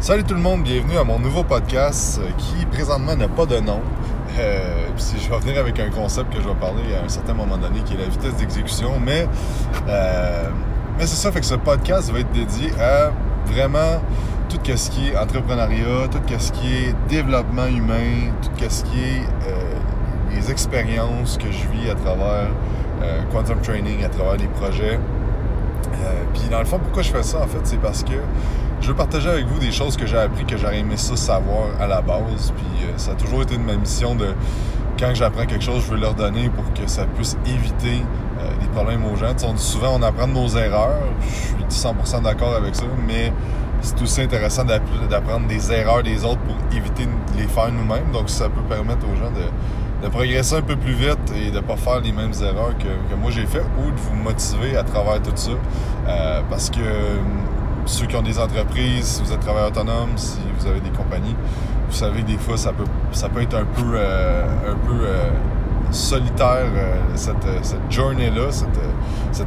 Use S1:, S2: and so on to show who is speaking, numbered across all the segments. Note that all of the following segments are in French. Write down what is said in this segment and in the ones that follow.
S1: Salut tout le monde, bienvenue à mon nouveau podcast euh, qui présentement n'a pas de nom. Euh, je vais venir avec un concept que je vais parler à un certain moment donné qui est la vitesse d'exécution. Mais, euh, mais c'est ça, fait que ce podcast va être dédié à vraiment tout ce qui est entrepreneuriat, tout ce qui est développement humain, tout ce qui est les expériences que je vis à travers Quantum Training, à travers les projets. Puis dans le fond, pourquoi je fais ça en fait, c'est parce que je veux partager avec vous des choses que j'ai appris, que j'aurais aimé ça savoir à la base. Puis euh, ça a toujours été de ma mission de, quand j'apprends quelque chose, je veux leur donner pour que ça puisse éviter euh, des problèmes aux gens. on dit souvent on apprend de nos erreurs. Je suis 100% d'accord avec ça, mais c'est aussi intéressant d'apprendre des erreurs des autres pour éviter de les faire nous-mêmes. Donc ça peut permettre aux gens de, progresser un peu plus vite et de ne pas faire les mêmes erreurs que, moi j'ai fait ou de vous motiver à travers tout ça. Euh, parce que ceux qui ont des entreprises, si vous êtes travailleur autonome, si vous avez des compagnies, vous savez que des fois, ça peut, ça peut être un peu, euh, un peu euh, solitaire, euh, cette, cette journée-là, cette, cette,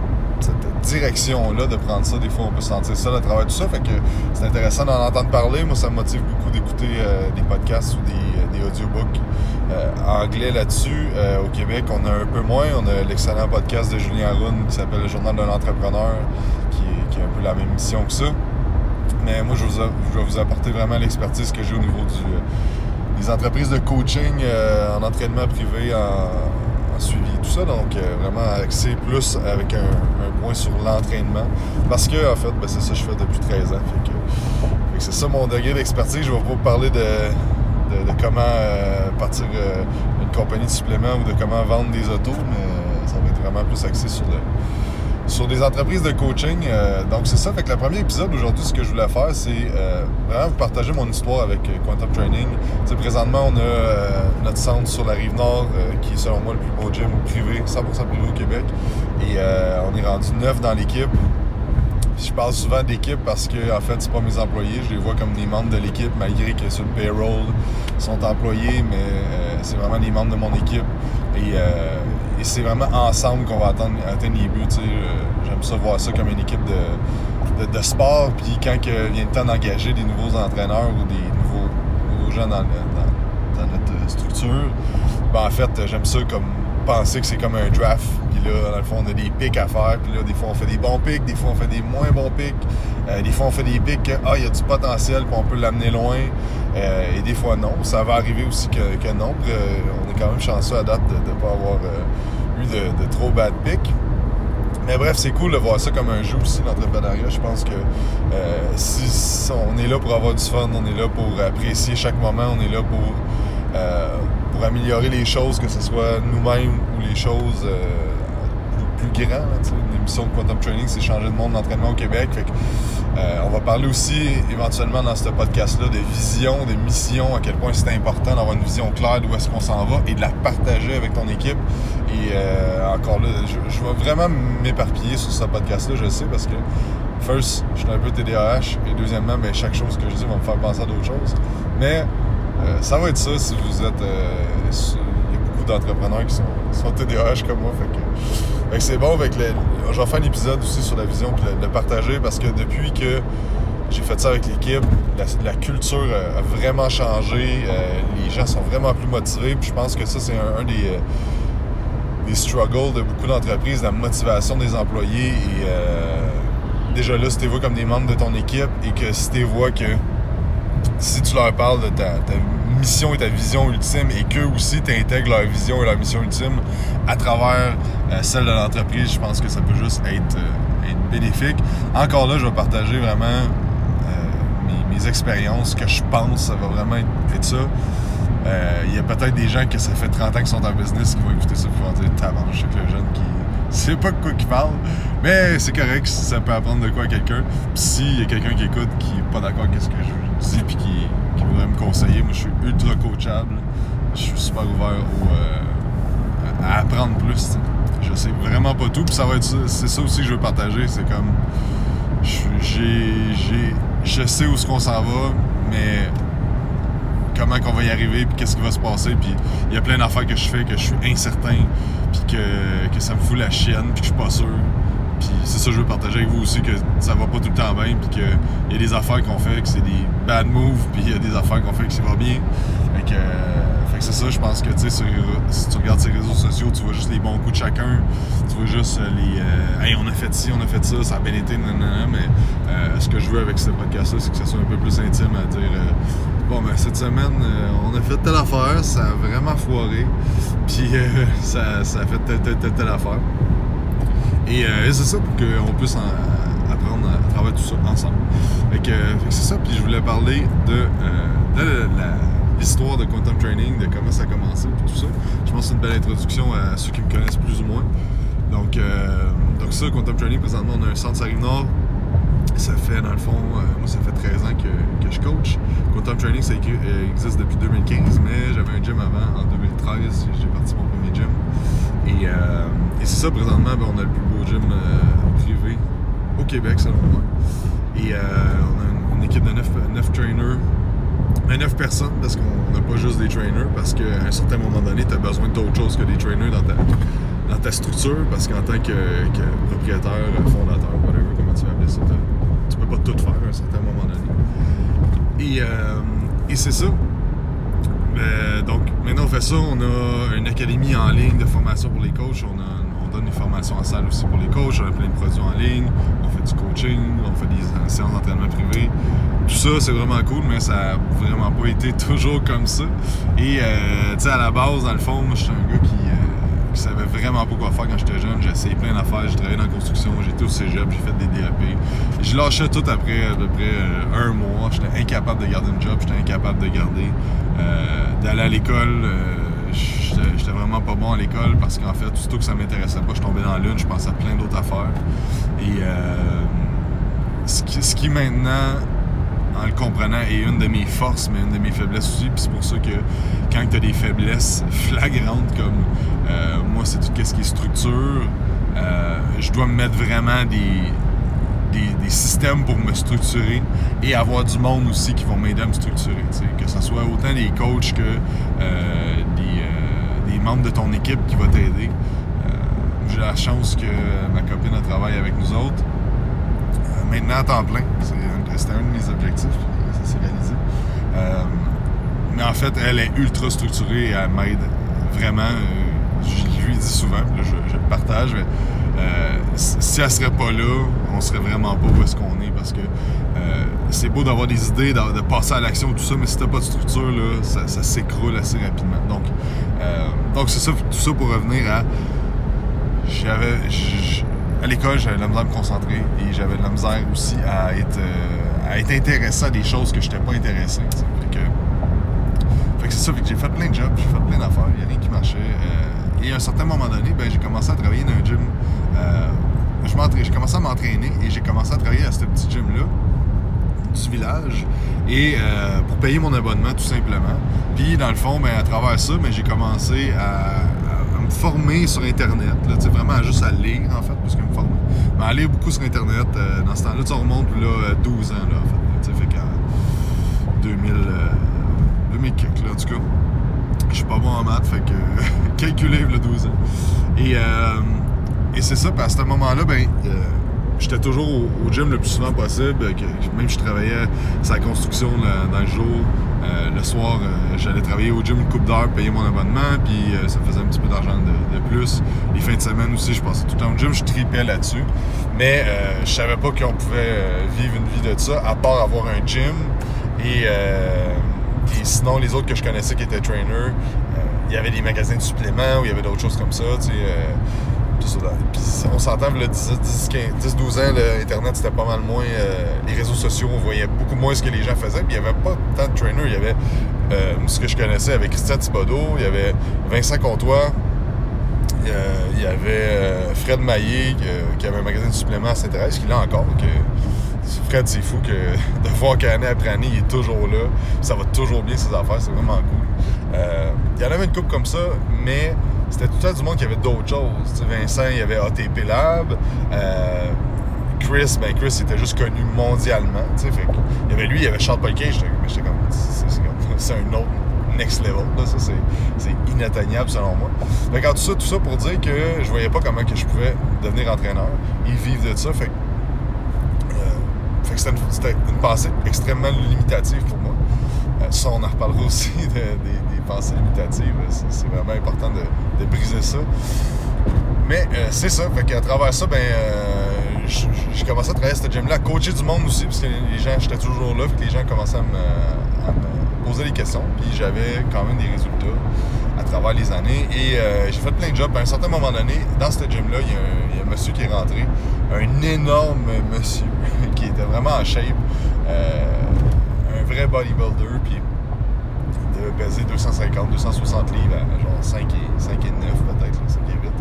S1: direction-là, de prendre ça. Des fois, on peut se sentir seul à travers tout ça. Fait que c'est intéressant d'en entendre parler. Moi, ça me motive beaucoup d'écouter des podcasts ou des, des audiobooks anglais là-dessus. au Québec, on a un peu moins. On a l'excellent podcast de Julien Arun qui s'appelle Le Journal d'un entrepreneur, qui est un peu la même mission que ça. Mais moi, je, vais vous apporter vraiment l'expertise que j'ai au niveau du, des entreprises de coaching euh, en entraînement privé, en, suivi, tout ça. Donc, euh, vraiment axé plus avec un, point sur l'entraînement. Parce que, en fait, ben, c'est ça que je fais depuis 13 ans. c'est ça mon degré d'expertise. Je vais vous parler de, comment euh, partir une compagnie de suppléments ou de comment vendre des autos, mais ça va être vraiment plus axé sur le sur des entreprises de coaching. Euh, donc, c'est ça. Fait que le premier épisode aujourd'hui, ce que je voulais faire, c'est euh, vraiment vous partager mon histoire avec euh, Quantum Training. sais, présentement, on a notre centre sur la rive nord, qui est selon moi le plus beau gym privé, 100% privé au Québec. Et on est rendu neuf dans l'équipe. Je parle souvent d'équipe parce que, en fait, c'est pas mes employés. Je les vois comme des membres de l'équipe, malgré que sur le payroll, sont employés, mais c'est vraiment des membres de mon équipe. Et et c'est vraiment ensemble qu'on va atteindre, les buts. Euh, j'aime ça voir ça comme une équipe de, sport. Puis quand il vient le temps d'engager des nouveaux entraîneurs ou des nouveaux, gens dans, notre structure, ben en fait, j'aime ça comme penser que c'est comme un draft. Puis là, dans le fond, on a des pics à faire. Puis là, des fois, on fait des bons pics, des fois, on fait des moins bons pics. Euh, des fois, on fait des pics que, ah, il y a du potentiel, puis on peut l'amener loin. Euh, et des fois, non. Ça va arriver aussi que, non. on est quand même chanceux à date de ne pas avoir eu de, trop bad pics. Mais bref, c'est cool de voir ça comme un jeu aussi, l'entrepreneuriat. Je pense que euh, si, on est là pour avoir du fun, on est là pour apprécier chaque moment, on est là pour, euh, pour améliorer les choses, que ce soit nous-mêmes ou les choses euh, plus, grandes. L'émission de Quantum Training, c'est changer de monde d'entraînement au Québec. Euh, on va parler aussi éventuellement dans ce podcast-là de vision, de mission, à quel point c'est important d'avoir une vision claire d'où est-ce qu'on s'en va et de la partager avec ton équipe. Et euh, encore là, je, vais vraiment m'éparpiller sur ce podcast-là, je sais, parce que first, je suis un peu TDAH et deuxièmement, ben, chaque chose que je dis va me faire penser à d'autres choses. Mais euh, ça va être ça si vous êtes. il y a beaucoup d'entrepreneurs qui sont, sont comme moi. Fait que, c'est bon. Avec le, je vais faire un épisode aussi sur la vision puis le, partager parce que depuis que j'ai fait ça avec l'équipe, la, culture a vraiment changé. Euh, les gens sont vraiment plus motivés. Puis je pense que ça, c'est un, des, euh, des struggles de beaucoup d'entreprises, la motivation des employés. Et euh, déjà là, si tu vois comme des membres de ton équipe et que si tu vois que si tu leur parles de ta, mission et ta vision ultime et qu'eux aussi t'intègrent leur vision et leur mission ultime à travers euh, celle de l'entreprise, je pense que ça peut juste être, euh, bénéfique. Encore là, je vais partager vraiment euh, mes, expériences, que je pense, ça va vraiment être, ça. Il y a peut-être des gens que ça fait 30 ans qu'ils sont en business qui vont écouter ça et vont dire Tabarnak, le jeune qui sait pas de quoi qu'il parle. Mais c'est correct, ça peut apprendre de quoi à quelqu'un. Puis s'il y a quelqu'un qui écoute qui est pas d'accord avec ce que je dis puis qui me conseiller. Moi, je suis ultra coachable. Je suis super ouvert euh, à apprendre plus. Je sais vraiment pas tout. Puis ça va être. C'est ça aussi que je veux partager. C'est comme. J'ai. Je sais où ce qu'on s'en va, mais comment qu'on va y arriver, puis qu'est-ce qui va se passer. Puis il y a plein d'affaires que je fais que je suis incertain, puis que, que ça me fout la chienne, puis que je suis pas sûr. Puis c'est ça que je veux partager avec vous aussi, que ça va pas tout le temps bien, puis qu'il y a des affaires qu'on fait que c'est des bad moves, puis il y a des affaires qu'on fait que ça va bien. Fait que, que c'est ça, je pense que, tu sais, si tu regardes ces réseaux sociaux, tu vois juste les bons coups de chacun, tu vois juste les euh, Hey, on a fait ci, on a fait ça, ça a bien été, nanana, mais euh, ce que je veux avec ce podcast-là, c'est que ça soit un peu plus intime à dire euh, Bon, ben cette semaine, on a fait telle affaire, ça a vraiment foiré, puis ça, ça a fait telle affaire. Et, c'est ça pour qu'on puisse apprendre à travers tout ça ensemble. Fait que, c'est ça, puis je voulais parler de, l'histoire de Quantum Training, de comment ça a commencé, tout ça. Je pense que c'est une belle introduction à ceux qui me connaissent plus ou moins. Donc, euh, donc ça, Quantum Training, présentement, on a un centre Sarine Nord. Ça fait, dans le fond, euh, moi, ça fait 13 ans que, je coach. Quantum Training, ça euh, existe depuis 2015, mais j'avais un gym avant. En 2013, j'ai parti mon premier gym. Et, c'est ça, présentement, ben, on a le plus gym privé au Québec, selon moi. Et on a une, équipe de 9, 9 trainers mais 9 personnes, parce qu'on n'a pas juste des trainers, parce qu'à un certain moment donné, tu as besoin d'autre chose que des trainers dans ta, dans ta structure, parce qu'en tant que, propriétaire, fondateur, whatever, comment tu vas appeler ça, tu peux pas tout faire à un certain moment donné. Et, euh, et c'est ça. donc, maintenant, on fait ça. On a une académie en ligne de formation pour les coachs. On, on des formations en salle aussi pour les coachs. On a plein de produits en ligne. On fait du coaching. On fait des séances d'entraînement privé. Tout ça, c'est vraiment cool, mais ça a vraiment pas été toujours comme ça. Et, euh, tu sais, à la base, dans le fond, moi, je suis un gars qui, euh, savait vraiment pas quoi faire quand j'étais jeune. J'ai essayé plein d'affaires. J'ai travaillé dans la construction. J'étais au cégep. J'ai fait des DAP. Je lâchais tout après à peu près euh, un mois. J'étais incapable de garder une job. J'étais incapable de garder, d'aller à l'école. J'étais vraiment pas bon à l'école parce qu'en fait, tout que ça m'intéressait pas, je tombais dans l'une, je pensais à plein d'autres affaires. Et ce, qui, ce qui maintenant en le comprenant est une de mes forces, mais une de mes faiblesses aussi. Puis c'est pour ça que quand tu as des faiblesses flagrantes comme euh, moi, c'est tout ce qui est structure, euh, je dois me mettre vraiment des, des, systèmes pour me structurer et avoir du monde aussi qui vont m'aider à me structurer. Que ce soit autant des coachs que euh, membres de ton équipe qui vont t'aider. J'ai la chance que ma copine a travaillé avec nous autres. maintenant à temps plein. C'était un de mes objectifs, ça s'est réalisé. Euh, mais en fait, elle est ultra structurée et elle m'aide vraiment. Euh, je lui dis souvent, là, je, le partage. Mais, euh, si elle serait pas là, on serait vraiment pas où est-ce qu'on est parce que c'est beau d'avoir des idées, de, passer à l'action, tout ça, mais si t'as pas de structure, là, ça, s'écroule assez rapidement. Donc, donc c'est ça, tout ça pour revenir à. J'avais. À l'école, j'avais de la misère à me concentrer et j'avais de la misère aussi à être à être intéressé à des choses que je n'étais pas intéressé. Fait que, c'est ça, j'ai fait plein de jobs, j'ai fait plein d'affaires, il n'y a rien qui marchait. Euh, et à un certain moment donné, ben, j'ai commencé à travailler dans un gym. Euh, j'ai commencé à m'entraîner et j'ai commencé à travailler à ce petit gym-là du village et euh, pour payer mon abonnement tout simplement. Puis dans le fond, ben, à travers ça, ben, j'ai commencé à, me former sur Internet, là, vraiment juste à lire en fait, parce que me former. Mais à lire beaucoup sur Internet, euh, dans ce temps-là, ça remonte là, 12 ans là, en fait. fait qu'en 2000, euh, 2000 là, en tout cas. Je suis pas bon en maths, fait que calculer le 12 ans. Et, euh, et c'est ça, parce à ce moment-là, ben, euh, j'étais toujours au, gym le plus souvent possible. même si je travaillais sa construction dans le jour, euh, le soir, euh, j'allais travailler au gym une coupe d'heure, payer mon abonnement, puis euh, ça faisait un petit peu d'argent de, plus. Les fins de semaine aussi, je passais tout le temps au gym, je tripais là-dessus. Mais je savais pas qu'on pouvait vivre une vie de ça, à part avoir un gym. Et, sinon, les autres que je connaissais qui étaient trainers, il y avait des magasins de suppléments ou il y avait d'autres choses comme ça. Puis on s'entend, le 10-12 ans, Internet, c'était pas mal moins. Euh, les réseaux sociaux, on voyait beaucoup moins ce que les gens faisaient. Puis il n'y avait pas tant de trainers. Il y avait euh, ce que je connaissais avec Christian Thibodeau, il y avait Vincent Comtois, euh, il y avait Fred Maillé, qui avait un magasin de suppléments à Saint-Thérèse, qui l'a encore. Fred, c'est fou que de voir qu'année après année, il est toujours là. Ça va toujours bien, ses affaires. C'est vraiment cool. il y en avait une coupe comme ça, mais c'était tout le temps du monde qui avait d'autres choses. Vincent, il y avait ATP Lab. Euh, Chris, ben Chris était juste connu mondialement. Fait il y avait lui, il y avait Charles Paul J'étais comme, c'est un autre next level. C'est inatteignable selon moi. Fait tout ça, tout ça pour dire que je voyais pas comment que je pouvais devenir entraîneur et vivre de ça. Fait, que c'était une, pensée extrêmement limitative pour moi. ça, on en reparlera aussi des pensées limitatives. C'est vraiment important de, briser ça. Mais c'est ça. Fait qu'à travers ça, ben j'ai commencé à travailler à cette gym-là, coacher du monde aussi, parce que les gens, j'étais toujours là, puis les gens commençaient à me, poser des questions, puis j'avais quand même des résultats à travers les années. Et euh, j'ai fait plein de jobs. À un certain moment donné, dans cette gym-là, il y, a un monsieur qui est rentré, un énorme monsieur qui était vraiment en shape, euh, un vrai bodybuilder, puis peser 250, 260 livres, genre 5 et, 5 et 9 peut-être, 5 et 8.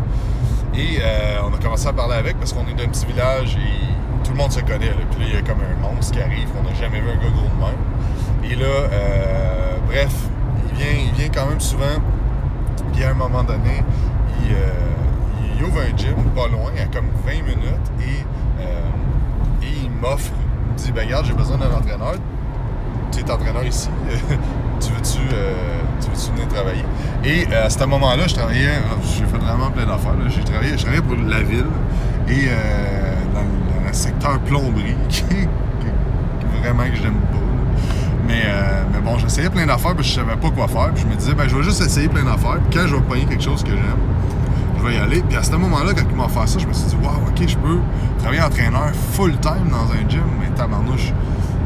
S1: Et euh, on a commencé à parler avec parce qu'on est d'un petit village et tout le monde se connaît. Puis là, il y a comme un monstre qui arrive, on n'a jamais vu un gars gros de même. Et là, euh, bref, il vient, il vient quand même souvent. Puis à un moment donné, il, euh, ouvre un gym pas loin, à comme 20 minutes, et, il m'offre, il me dit, ben regarde, j'ai besoin d'un entraîneur. Tu es entraîneur ici. tu veux-tu tu veux-tu venir travailler? Et euh, à ce moment-là, je travaillais, euh, j'ai fait vraiment plein d'affaires. J'ai travaillé, je travaillais pour la ville et euh, dans, le secteur plomberie, qui, vraiment que j'aime pas. Mais, mais bon, j'essayais plein d'affaires, puis je savais pas quoi faire. Puis je me disais, ben, je vais juste essayer plein d'affaires. Puis quand je vais payer quelque chose que j'aime, je vais y aller. Puis à ce moment-là, quand ils m'ont fait ça, je me suis dit, waouh, ok, je peux travailler entraîneur full-time dans un gym. Mais tabarnouche,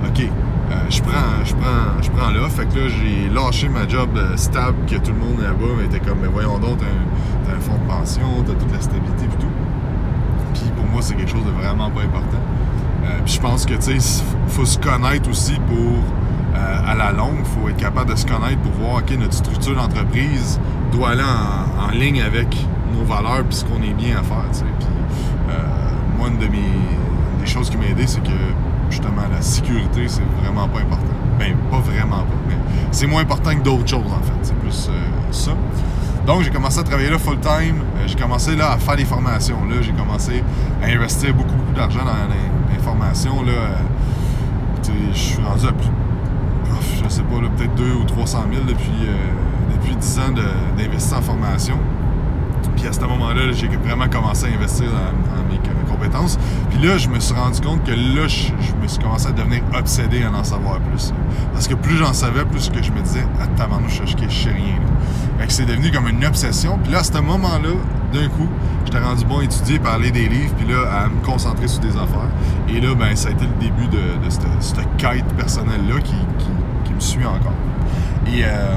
S1: ok, euh, je prends, je prends, je prends là. Fait que là, j'ai lâché ma job euh, stable que tout le monde là-bas était comme, mais voyons donc, t'as un, fonds de pension, t'as toute la stabilité et tout. Puis pour moi, c'est quelque chose de vraiment pas important. Euh, puis je pense que, tu sais, faut se connaître aussi pour, à la longue, il faut être capable de se connaître pour voir, OK, notre structure d'entreprise doit aller en, ligne avec nos valeurs puis ce qu'on est bien à faire. Puis moi, une de mes, des choses qui m'a aidé, c'est que justement, la sécurité, c'est vraiment pas important. Ben, pas vraiment pas, mais c'est moins important que d'autres choses, en fait. C'est plus euh, ça. Donc, j'ai commencé à travailler là full-time. Euh, j'ai commencé là à faire des formations. Là, j'ai commencé à investir beaucoup, beaucoup d'argent dans les, formations. Là, euh, je suis rendu à plus, je sais pas, peut-être 2 ou 300 000 depuis, depuis 10 ans d'investir en formation. Puis à ce moment-là, j'ai vraiment commencé à investir dans, mes Puis là, je me suis rendu compte que là, je, me suis commencé à devenir obsédé à en savoir plus. Parce que plus j'en savais, plus que je me disais, ah, tabarnouche, je, sais rien. Fait que c'est devenu comme une obsession. Puis là, à ce moment-là, d'un coup, j'étais rendu bon à étudier, parler des livres, puis là, à me concentrer sur des affaires. Et là, ben, ça a été le début de, cette, quête personnelle-là qui, me suit encore. Et, euh,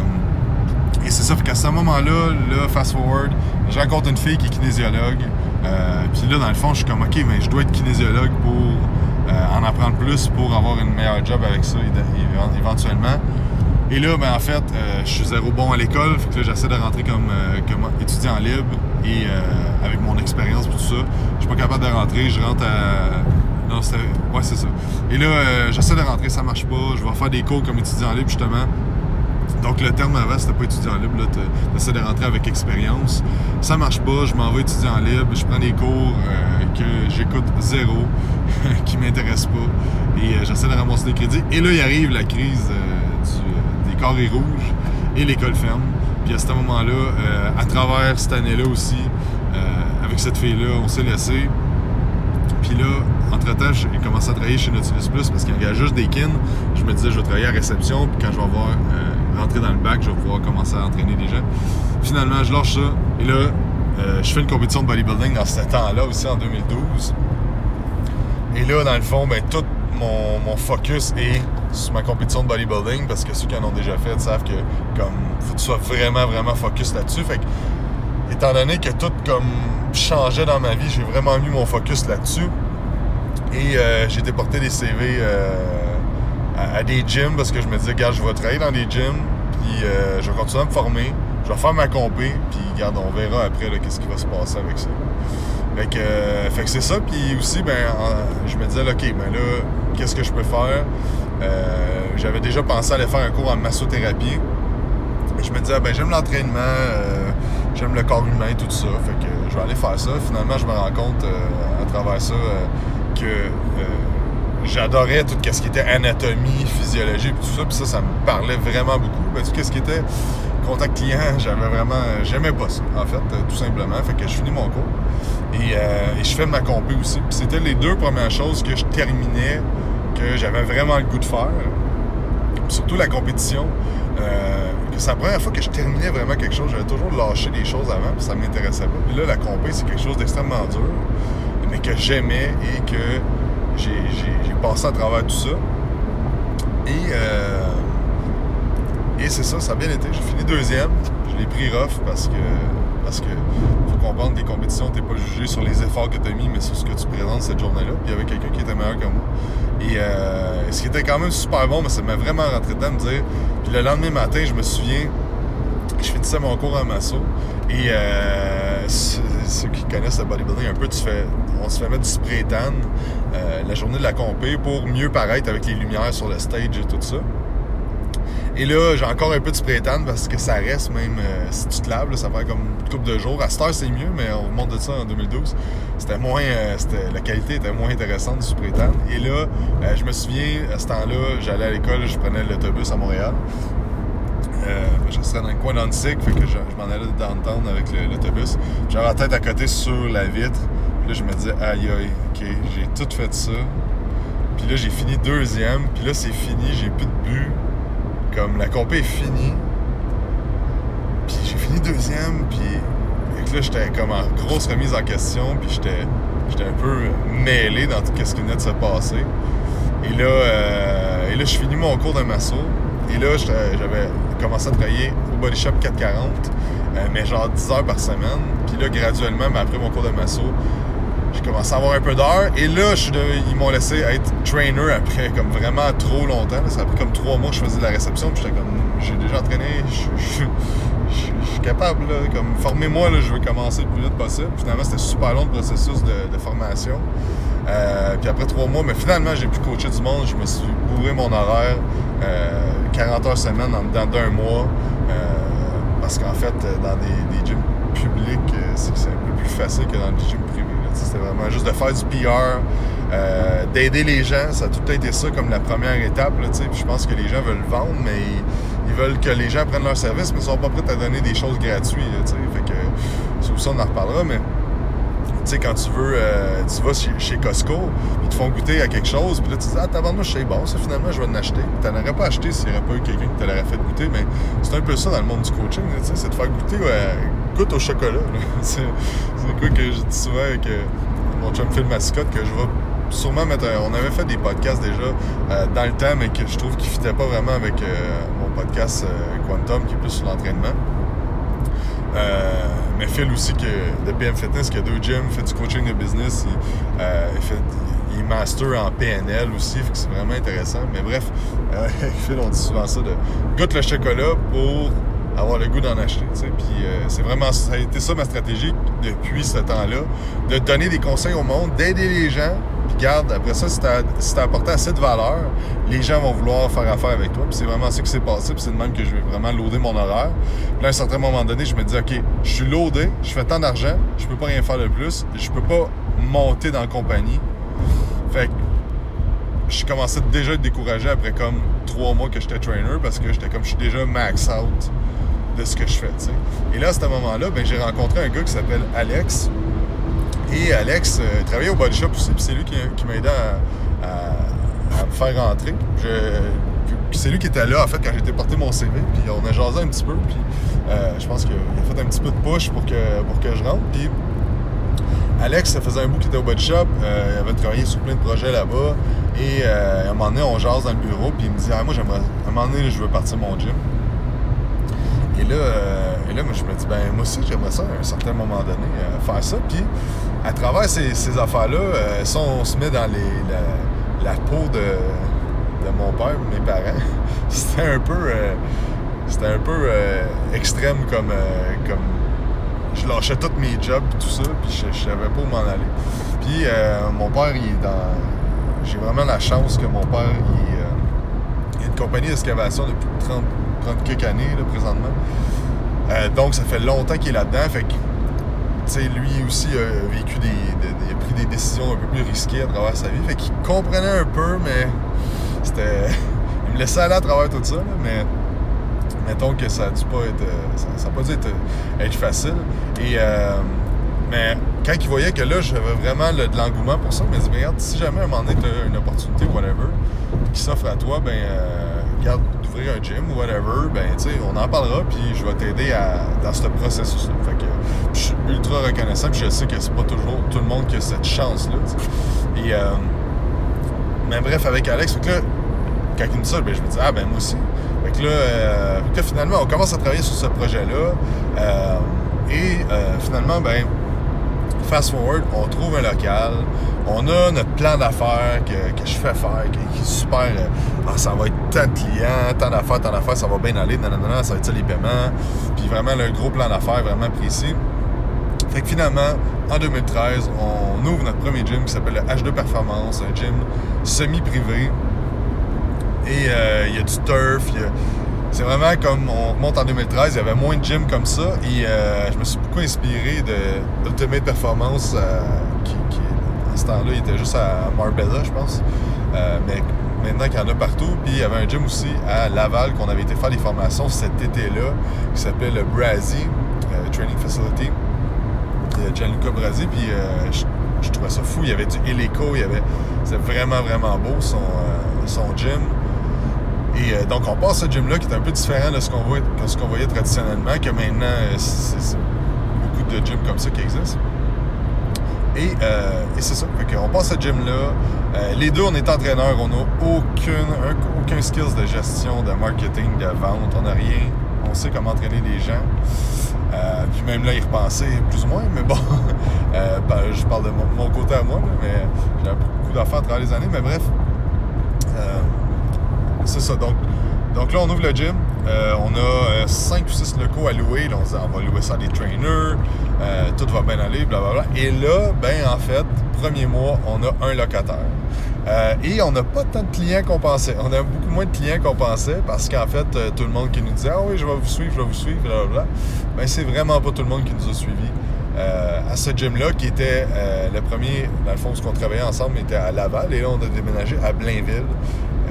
S1: c'est ça, qu'à ce moment-là, là, fast forward, je rencontre une fille qui est kinésiologue. Euh, puis là, dans le fond, je suis comme, OK, mais je dois être kinésiologue pour euh, en apprendre plus, pour avoir une meilleure job avec ça éventuellement. Et là, ben, en fait, euh, je suis zéro bon à l'école. Fait que là, j'essaie de rentrer comme, étudiant libre. Et avec mon expérience tout ça, je suis pas capable de rentrer. Je rentre à. Non, c'est. Ouais, c'est ça. Et là, j'essaie de rentrer, ça marche pas. Je vais faire des cours comme étudiant libre, justement. Donc le terme avant, c'était pas étudiant libre, là, essaies de rentrer avec expérience. Ça marche pas, je m'en vais étudiant libre, je prends des cours euh, que j'écoute zéro, qui m'intéressent pas, et euh, j'essaie de ramasser des crédits. Et là, il arrive la crise euh, des carrés rouges et l'école ferme. Puis à ce moment-là, à travers cette année-là aussi, avec cette fille-là, on s'est laissé. Puis là, entre-temps, j'ai commencé à travailler chez Nautilus Plus parce qu'il y a juste des kins. Je me disais, je vais travailler à réception, puis quand je vais avoir rentrer dans le bac, je vais pouvoir commencer à entraîner gens. Finalement, je lâche ça. Et là, euh, je fais une compétition de bodybuilding dans ce temps-là aussi, en 2012. Et là, dans le fond, ben, tout mon, focus est sur ma compétition de bodybuilding parce que ceux qui en ont déjà fait savent que comme faut que tu sois vraiment, vraiment focus là-dessus. Fait que, étant donné que tout comme changeait dans ma vie, j'ai vraiment mis mon focus là-dessus. Et euh, j'ai déporté des CV euh, à, des gyms parce que je me disais, je vais travailler dans des gyms, puis euh, je vais continuer à me former, je vais faire ma compé, puis on verra après qu'est-ce qui va se passer avec ça. Fait que, euh, que c'est ça, puis aussi, ben, je me disais, OK, ben là, qu'est-ce que je peux faire? Euh, j'avais déjà pensé à aller faire un cours en massothérapie. Je me disais, ben, j'aime l'entraînement, j'aime le corps humain, tout ça. Fait que je vais aller faire ça. Finalement, je me rends compte à travers ça que j'adorais tout ce qui était anatomie, physiologie, et tout ça. Puis ça, ça me parlait vraiment beaucoup. Ben, tout ce qui était contact client, j'avais vraiment. J'aimais pas ça, en fait, tout simplement. Fait que je finis mon cours. Et, et je fais ma compé aussi. Puis c'était les deux premières choses que je terminais, que j'avais vraiment le goût de faire. surtout la compétition. Euh, c'est la première fois que je terminais vraiment quelque chose. J'avais toujours lâché des choses avant, puis ça m'intéressait pas. Puis là, la compé, c'est quelque chose d'extrêmement dur, mais que j'aimais et que j'ai passé à travers tout ça. Et, euh, et c'est ça, ça a bien été. J'ai fini deuxième. Je l'ai pris rough parce que parce que faut comprendre que les compétitions, t'es pas jugé sur les efforts que tu as mis, mais sur ce que tu présentes cette journée-là. Puis il y avait quelqu'un qui était meilleur que moi. Et euh, ce qui était quand même super bon, mais ça m'a vraiment rentré dedans de me dire. Puis le lendemain matin, je me souviens, je finissais mon cours en masso. Et euh, ceux qui connaissent le bodybuilding un peu, tu fais, on se fait mettre du spray tan euh, la journée de la compé pour mieux paraître avec les lumières sur le stage et tout ça. Et là, j'ai encore un peu de spray tan parce que ça reste même euh, si tu te laves, ça fait comme une couple de jours. À cette heure, c'est mieux, mais on remonte de ça en 2012. C'était moins. Euh, la qualité était moins intéressante du spray tan. Et là, je me souviens, à ce temps-là, j'allais à l'école, je prenais l'autobus à Montréal. je serais dans le coin d'Antique, fait que je, m'en allais downtown avec l'autobus. J'avais la tête à côté sur la vitre. Je me disais, aïe aïe, ok, j'ai tout fait ça. Puis là, j'ai fini deuxième. Puis là, c'est fini, j'ai plus de but comme la compé est finie. Puis j'ai fini deuxième, puis là, j'étais comme en grosse remise en question, puis j'étais, j'étais un peu mêlé dans tout ce qui venait de se passer. Et là, euh, et là je finis mon cours de masso. Et là, j'avais commencé à travailler au Body Shop 440, euh, mais genre 10 heures par semaine. Puis là, graduellement, après mon cours de masso, j'ai commencé à avoir un peu d'heures. Et là, ils m'ont laissé être trainer après comme vraiment trop longtemps. Ça a pris comme trois mois que je faisais de la réception. Puis j'étais comme, j'ai déjà entraîné, je, suis capable, là, comme formez-moi, je veux commencer le plus vite possible. Finalement, c'était super long le processus de, formation. Euh, puis après trois mois, mais finalement, j'ai pu coacher du monde. Je me suis bourré mon horaire, 40 euh, heures semaine en dedans mois. Euh, parce qu'en fait, dans des, des gyms publics, c'est un peu plus facile que dans des gyms privés. C'était vraiment juste de faire du PR, euh, d'aider les gens. Ça a tout été ça comme la première étape. Là, je pense que les gens veulent vendre, mais ils, veulent que les gens prennent leur service, mais ils sont pas prêts à donner des choses gratuites. fait que sur ça, on en reparlera. Mais tu sais, quand tu veux, euh, tu vas chez, Costco, ils te font goûter à quelque chose, puis là, tu dis, ah, tabarnouche, c'est bon, ça, finalement, je vais en acheter. Tu n'en aurais pas acheté s'il n'y aurait pas eu quelqu'un qui te l'aurait fait goûter, mais c'est un peu ça dans le monde du coaching, tu sais, c'est de faire goûter, goûte au chocolat. c'est quoi que je dis souvent avec euh, mon chum Phil Mascotte, que je vais sûrement mettre. on avait fait des podcasts déjà euh, dans le temps, mais que je trouve qu'ils ne fitaient pas vraiment avec mon podcast Quantum, qui est plus sur l'entraînement. Euh, mais Phil aussi, que, de PM Fitness, qui a deux gyms, fait du coaching de business. Il, euh, fait, il master en PNL aussi, c'est vraiment intéressant. Mais bref, euh, Phil, on dit souvent ça de goûte le chocolat pour avoir le goût d'en acheter. Puis c'est vraiment ça a été ça ma stratégie depuis ce temps-là, de donner des conseils au monde, d'aider les gens garde, après ça, si t'as si apporté assez de valeur, les gens vont vouloir faire affaire avec toi. Puis c'est vraiment ça qui s'est passé. Puis c'est de même que je vais vraiment loader mon horaire. Puis à un certain moment donné, je me dis, OK, je suis loadé, je fais tant d'argent, je peux pas rien faire de plus, je peux pas monter dans la compagnie. Fait que je commençais déjà à être découragé après comme trois mois que j'étais trainer parce que j'étais comme, je suis déjà max out de ce que je fais, Et là, à ce moment-là, ben, j'ai rencontré un gars qui s'appelle Alex, et Alex euh, travaillait au body shop aussi, puis c'est lui qui, m'a aidé à, me faire rentrer. c'est lui qui était là, en fait, quand j'étais porté mon CV, puis on a jasé un petit peu, puis euh, je pense qu'il a fait un petit peu de push pour que, pour que je rentre. Puis Alex, ça faisait un bout qu'il était au body shop, euh, il avait travaillé sur plein de projets là-bas, et à un moment donné, on jase dans le bureau, puis il me dit Ah, moi, j'aimerais, à un moment donné, je veux partir mon gym. Et là, et là, moi, je me dis, ben moi aussi, j'aimerais ça à un certain moment donné, faire ça. Puis à travers ces, affaires-là, euh, si on se met dans la, peau de, mon père, mes parents, c'était un peu, euh, un peu euh, extrême comme, comme. Je lâchais tous mes jobs et tout ça, puis je, savais pas où m'en aller. Puis mon père, il est dans. J'ai vraiment la chance que mon père, il, a une compagnie d'excavation depuis 30, 30 quelques années, là, présentement. donc, ça fait longtemps qu'il est là-dedans. Fait que lui aussi a vécu des, des- a pris des décisions un peu plus risquées à travers sa vie. Fait qu'il comprenait un peu, mais c'était. Il me laissait aller à travers tout ça, là, mais mettons que ça a dû pas être. euh, Ça, pas dû être, être facile. Et euh, mais quand il voyait que là, j'avais vraiment de l'engouement pour ça, il m'a dit, regarde, si jamais à un moment donné, as une opportunité, whatever, qui s'offre à toi, ben, euh, regarde, un gym ou whatever, ben, tu sais, on en parlera, puis je vais t'aider dans ce processus-là. Fait que je suis ultra reconnaissant, puis je sais que c'est pas toujours tout le monde qui a cette chance-là. Et, euh, mais bref, avec Alex, fait que quand il me dit ben, je me dis, ah, ben, moi aussi. Fait que là, euh, que finalement, on commence à travailler sur ce projet-là, euh, et finalement, ben, fast forward, on trouve un local, on a notre plan d'affaires que, que je fais faire, qui, est super. euh, ah, ça va être tant de clients, tant d'affaires, tant d'affaires, ça va bien aller, nanana, ça va être ça les paiements. Puis vraiment, le gros plan d'affaires vraiment précis. Fait que finalement, en 2013, on ouvre notre premier gym qui s'appelle le H2 Performance, un gym semi-privé. Et euh, il y a du turf, il y a- c'est vraiment comme on remonte en 2013, il y avait moins de gyms comme ça et euh, je me suis beaucoup inspiré de Ultimate Performance euh, qui, qui, à ce temps-là, il était juste à Marbella, je pense. Euh, mais maintenant qu'il y en a partout, puis il y avait un gym aussi à Laval qu'on avait été faire des formations cet été-là qui s'appelait le Brazy euh, Training Facility de Gianluca Brasi, puis euh, je, je trouvais ça fou. Il y avait du hélico, il y avait. C'était vraiment, vraiment beau son, euh, son gym. Et euh, donc, on passe ce gym-là qui est un peu différent de ce qu'on voyait traditionnellement, que maintenant, euh, c'est beaucoup de gyms comme ça qui existent. Et, euh, c'est ça. Qu'on passe ce gym-là. Euh, les deux, on est entraîneurs. On n'a aucun skills de gestion, de marketing, de vente. On n'a rien. On sait comment entraîner les gens. Euh, puis même là, y repenser plus ou moins, mais bon, ben, je parle de mon, côté à moi, mais j'ai beaucoup d'affaires à travers les années, mais bref, c'est ça. Donc, donc là, on ouvre le gym, Euh, on a 5 ou 6 locaux à louer, on se dit, on va louer ça à des trainers, euh, tout va bien aller, blablabla. Et là, ben en fait, premier mois, on a un locataire. Euh, et on n'a pas tant de clients qu'on pensait. On a beaucoup moins de clients qu'on pensait parce qu'en fait, euh, tout le monde qui nous disait Ah oui, je vais vous suivre, je vais vous suivre, blablabla. Ben, c'est vraiment pas tout le monde qui nous a suivis. Euh, à ce gym-là, qui était euh, le premier, dans le fond, ce qu'on travaillait ensemble, était à Laval. Et là, on a déménagé à Blainville.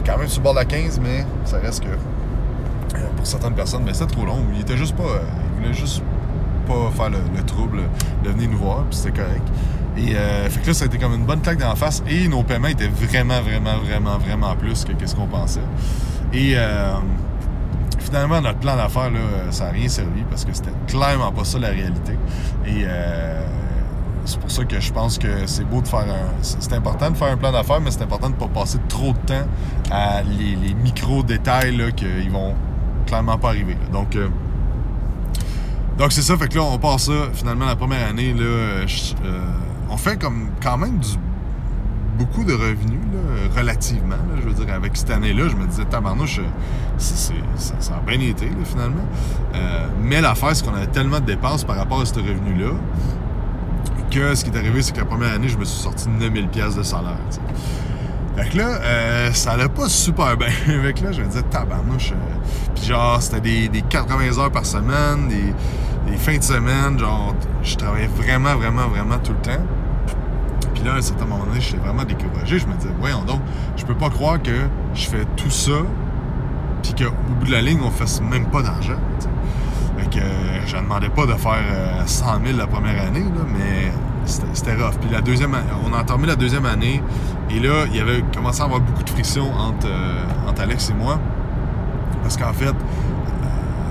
S1: Quand même sur bord de la 15, mais ça reste que euh, pour certaines personnes, ben, c'était trop long. Il était juste pas. euh, il voulait juste pas faire le, le trouble de venir nous voir, puis c'était correct. Et euh, fait que là, ça a été comme une bonne claque d'en face. Et nos paiements étaient vraiment, vraiment, vraiment, vraiment plus que ce qu'on pensait. Et euh, finalement, notre plan d'affaires, ça n'a rien servi parce que c'était clairement pas ça la réalité. Et euh, c'est pour ça que je pense que c'est beau de faire un. C'est important de faire un plan d'affaires, mais c'est important de ne pas passer trop de temps à les, micro-détails qu'ils vont clairement pas arriver. Donc, euh, donc c'est ça, fait que là, on passe ça. Finalement, la première année, là, euh, on fait comme quand même du beaucoup de revenus, relativement. je veux dire, avec cette année-là, je me disais, tabarnouche, euh, ça, a bien été, finalement. Mais l'affaire, c'est qu'on avait tellement de dépenses par rapport à ce revenu-là que ce qui est arrivé, c'est que la première année, je me suis sorti 9000 pièces de salaire. Fait que là, euh, ça allait pas super bien. Fait que là, je me disais, tabarnouche. euh, Puis genre, c'était des, des 80 heures par semaine, des, des fins de semaine. Genre, je travaillais vraiment, vraiment, vraiment tout le temps. Puis là, à un certain moment donné, j'étais vraiment découragé. Je me disais, voyons donc, je peux pas croire que je fais tout ça, puis qu'au bout de la ligne, on fasse même pas d'argent. Fait que euh, je ne demandais pas de faire euh, 100 000 la première année, mais c'était rough. Puis la deuxième, on a entamé la deuxième année, et là, il y avait commencé à avoir beaucoup de friction entre, euh, entre Alex et moi. Parce qu'en fait,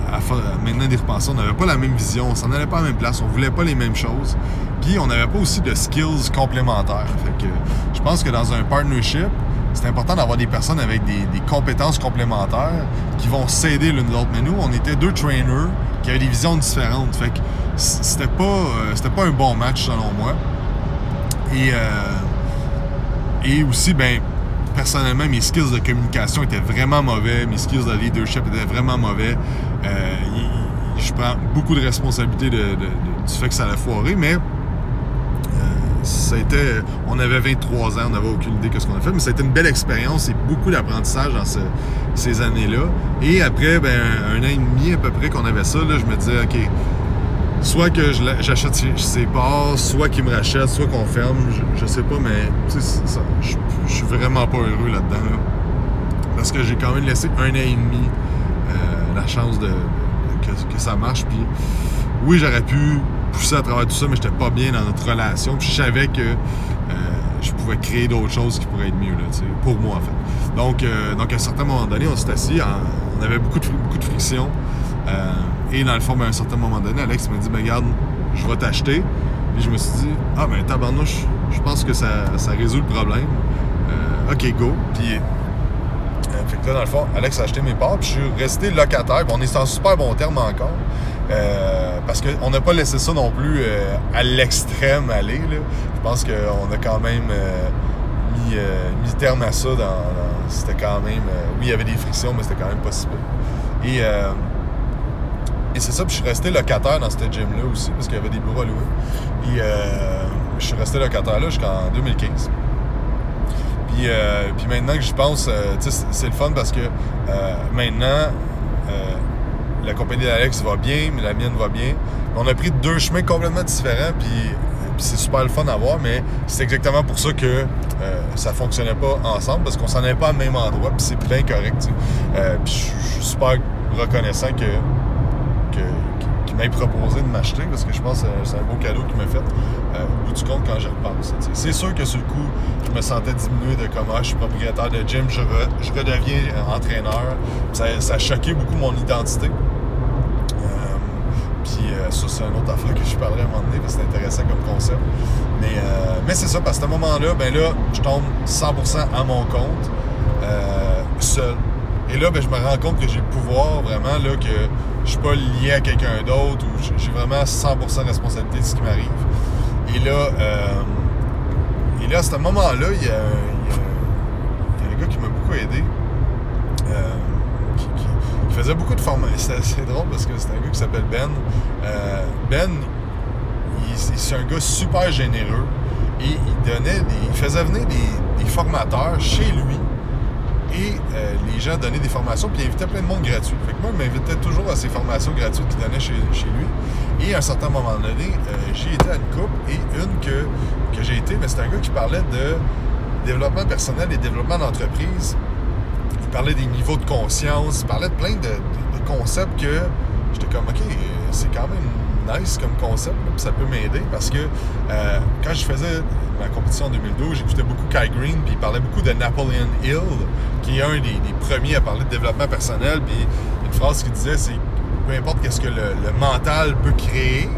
S1: euh, maintenant d'y repenser, on n'avait pas la même vision, on s'en allait pas à la même place, on voulait pas les mêmes choses. Puis on n'avait pas aussi de skills complémentaires. Je pense que dans un partnership, c'est important d'avoir des personnes avec des, des compétences complémentaires qui vont s'aider l'une l'autre. Mais nous, on était deux trainers qui avaient des visions différentes. Fait que c'était pas, euh, c'était pas un bon match selon moi. Et, euh, et aussi, ben, personnellement, mes skills de communication étaient vraiment mauvais. Mes skills de leadership étaient vraiment mauvais. Euh, je prends beaucoup de responsabilité de- du fait que ça allait foirer, mais on avait 23 ans, on n'avait aucune idée de ce qu'on a fait, mais ça a été une belle expérience et beaucoup d'apprentissage dans ce- ces années-là. Et après, ben, un an et demi à peu près qu'on avait ça, je me disais, OK, soit que j'achète ses, parts, soit qu'il me rachète, soit qu'on ferme, je, sais pas, mais je, suis vraiment pas heureux là-dedans. parce que j'ai quand même laissé un an et demi euh, la chance que, ça marche. Puis oui, j'aurais pu pousser à travers tout ça, mais j'étais pas bien dans notre relation. Puis je savais que euh, je pouvais créer d'autres choses qui pourraient être mieux, là, pour moi en fait. Donc, euh, donc à un certain moment donné, on s'est assis, on avait beaucoup de, beaucoup de friction. Euh, et dans le fond, ben, à un certain moment donné, Alex m'a dit ben, Regarde, je vais t'acheter. Et je me suis dit Ah, ben tabarnouche, je pense que ça, résout le problème. Ok, go. Puis, fait que là, dans le fond, Alex a acheté mes parts, puis je suis resté locataire. Puis on est en super bon terme encore. Parce qu'on n'a pas laissé ça non plus à l'extrême aller. Je pense qu'on a quand même mis, mis, terme à ça. Dans, c'était quand même. oui, il y avait des frictions, mais c'était quand même pas si peu. Et et c'est ça, puis je suis resté locataire dans cette gym-là aussi, parce qu'il y avait des bureaux à louer. Et euh, je suis resté locataire là jusqu'en 2015. Puis, euh, puis maintenant que j'y pense, euh, c'est le fun parce que maintenant, la compagnie d'Alex va bien, mais la mienne va bien. On a pris deux chemins complètement différents, puis, c'est super le fun à voir, mais c'est exactement pour ça que ça fonctionnait pas ensemble, parce qu'on s'en allait pas au même endroit, puis c'est bien correct. puis je suis super reconnaissant que qui m'ait proposé de m'acheter parce que je pense que c'est un beau cadeau qu'il m'a fait euh, au bout du compte quand je repense. C'est sûr que sur le coup, je me sentais diminué de comment je suis propriétaire de gym, je, redeviens entraîneur. Ça, a choqué beaucoup mon identité. Euh, puis euh, ça, c'est une autre affaire que je parlerai à un moment donné parce que c'est intéressant comme concept. Mais, mais c'est ça, parce qu'à ce moment-là, ben là, je tombe 100% à mon compte, seul. Et là, ben, je me rends compte que j'ai le pouvoir vraiment, là, que je suis pas lié à quelqu'un d'autre ou j'ai vraiment 100% de responsabilité de ce qui m'arrive. Et là, euh, et là, à ce moment-là, il y, a, un gars qui m'a beaucoup aidé, euh, faisait beaucoup de formations. C'est drôle parce que c'est un gars qui s'appelle Ben. Euh, ben, c'est un gars super généreux et il donnait il faisait venir des formateurs chez lui et euh, les gens donnaient des formations, puis il invitait plein de monde gratuit. Fait que moi, il m'invitait toujours à ces formations gratuites qu'il donnait chez, lui. Et à un certain moment donné, euh, j'ai été à une coupe et une que, que j'ai été, mais c'était un gars qui parlait de développement personnel et développement d'entreprise. Il parlait des niveaux de conscience, il parlait de plein de, concepts que j'étais comme, OK, c'est quand même nice comme concept, ça peut m'aider parce que euh, quand je faisais ma compétition en 2012, j'écoutais beaucoup Kai Green, puis il parlait beaucoup de Napoleon Hill, qui est un des, premiers à parler de développement personnel. Puis une phrase qu'il disait, c'est peu importe qu'est-ce que le, mental peut créer,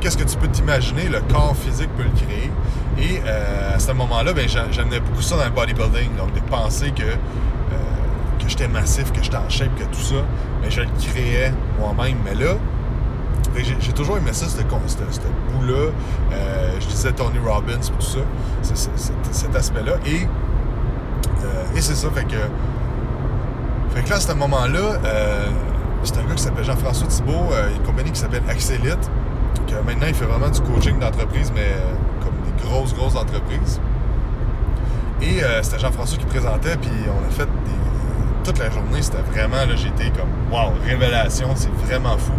S1: qu'est-ce que tu peux t'imaginer, le corps physique peut le créer. Et euh, à ce moment-là, ben, j'amenais beaucoup ça dans le bodybuilding, donc de penser que, que j'étais massif, que j'étais en shape, que tout ça, mais je le créais moi-même. Mais là, j'ai toujours aimé ça, ce bout-là. Euh, je disais Tony Robbins, tout ça, cet aspect-là. Et, euh, et c'est ça, fait que. Fait que là, à ce moment-là, euh, c'est un gars qui s'appelle Jean-François Thibault, a une compagnie qui s'appelle Axelite, que maintenant il fait vraiment du coaching d'entreprise, mais comme des grosses, grosses entreprises. Et c'était Jean-François qui présentait, puis on a fait toute la journée, c'était vraiment, là, j'étais comme, wow, révélation, c'est vraiment fou.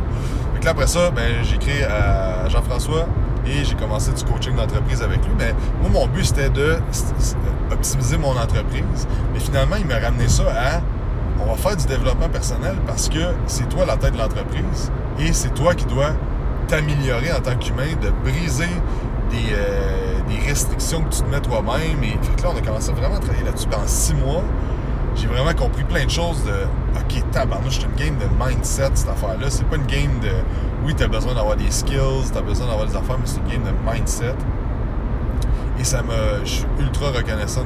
S1: Fait que là, après ça, ben, j'ai écrit à Jean-François et j'ai commencé du coaching d'entreprise avec lui. Mais moi, mon but, c'était de optimiser mon entreprise. Mais finalement, il m'a ramené ça à on va faire du développement personnel parce que c'est toi la tête de l'entreprise et c'est toi qui dois t'améliorer en tant qu'humain, de briser des, euh, des, restrictions que tu te mets toi-même. Et fait que là, on a commencé vraiment à travailler là-dessus pendant six mois j'ai vraiment compris plein de choses de OK, tabarnouche, c'est une game de mindset, cette affaire-là. C'est pas une game de oui, t'as besoin d'avoir des skills, t'as besoin d'avoir des affaires, mais c'est une game de mindset. Et ça m'a. Je suis ultra reconnaissant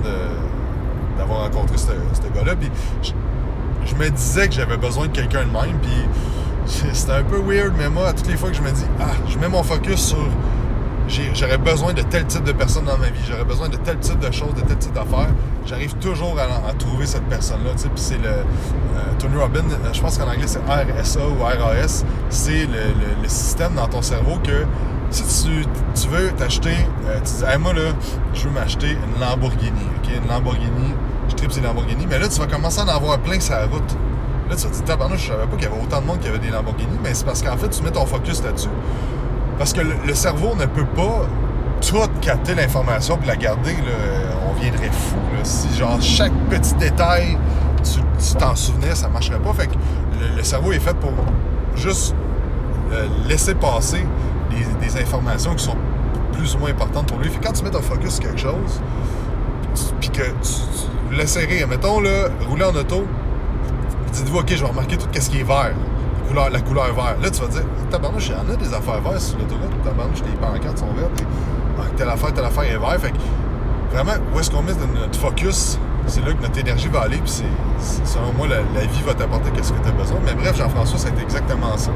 S1: d'avoir rencontré ce, gars-là. Puis je, me disais que j'avais besoin de quelqu'un de même. Puis c'était un peu weird, mais moi, à toutes les fois que je me dis, ah, je mets mon focus sur j'aurais besoin de tel type de personne dans ma vie, j'aurais besoin de tel type de choses, de tel type d'affaires, j'arrive toujours à, trouver cette personne-là. Puis c'est le. Euh, Tony Robbins, euh, je pense qu'en anglais c'est RSA ou RAS, c'est le, système dans ton cerveau que si tu, veux t'acheter, euh, tu dis, moi là, je veux m'acheter une Lamborghini, ok? Une Lamborghini, je tripe ces Lamborghini, mais là tu vas commencer à en avoir plein sur la route. Là, tu vas te dire, je savais pas qu'il y avait autant de monde qui avait des Lamborghini, mais c'est parce qu'en fait, tu mets ton focus là-dessus. Parce que le, cerveau ne peut pas tout capter l'information puis la garder, on viendrait fou. Si genre chaque petit détail, tu t'en souvenais, ça marcherait pas. Fait que le, cerveau est fait pour juste euh, laisser passer des, informations qui sont plus ou moins importantes pour lui. Fait que quand tu mets ton focus sur quelque chose, puis que tu, laisses rire, mettons, là, rouler en auto, dites-vous, OK, je vais remarquer tout ce qui est vert. La couleur, la couleur vert. Là, tu vas dire, tabarnouche, il y a des affaires vertes sur l'autoroute. Tabarnouche, les pancartes sont vertes. Ah, telle affaire, telle affaire est verte. Fait que, vraiment, où est-ce qu'on met notre focus? C'est là que notre énergie va aller, puis c'est, selon moi, la, vie va t'apporter ce que tu as besoin. Mais bref, Jean-François, été exactement ça.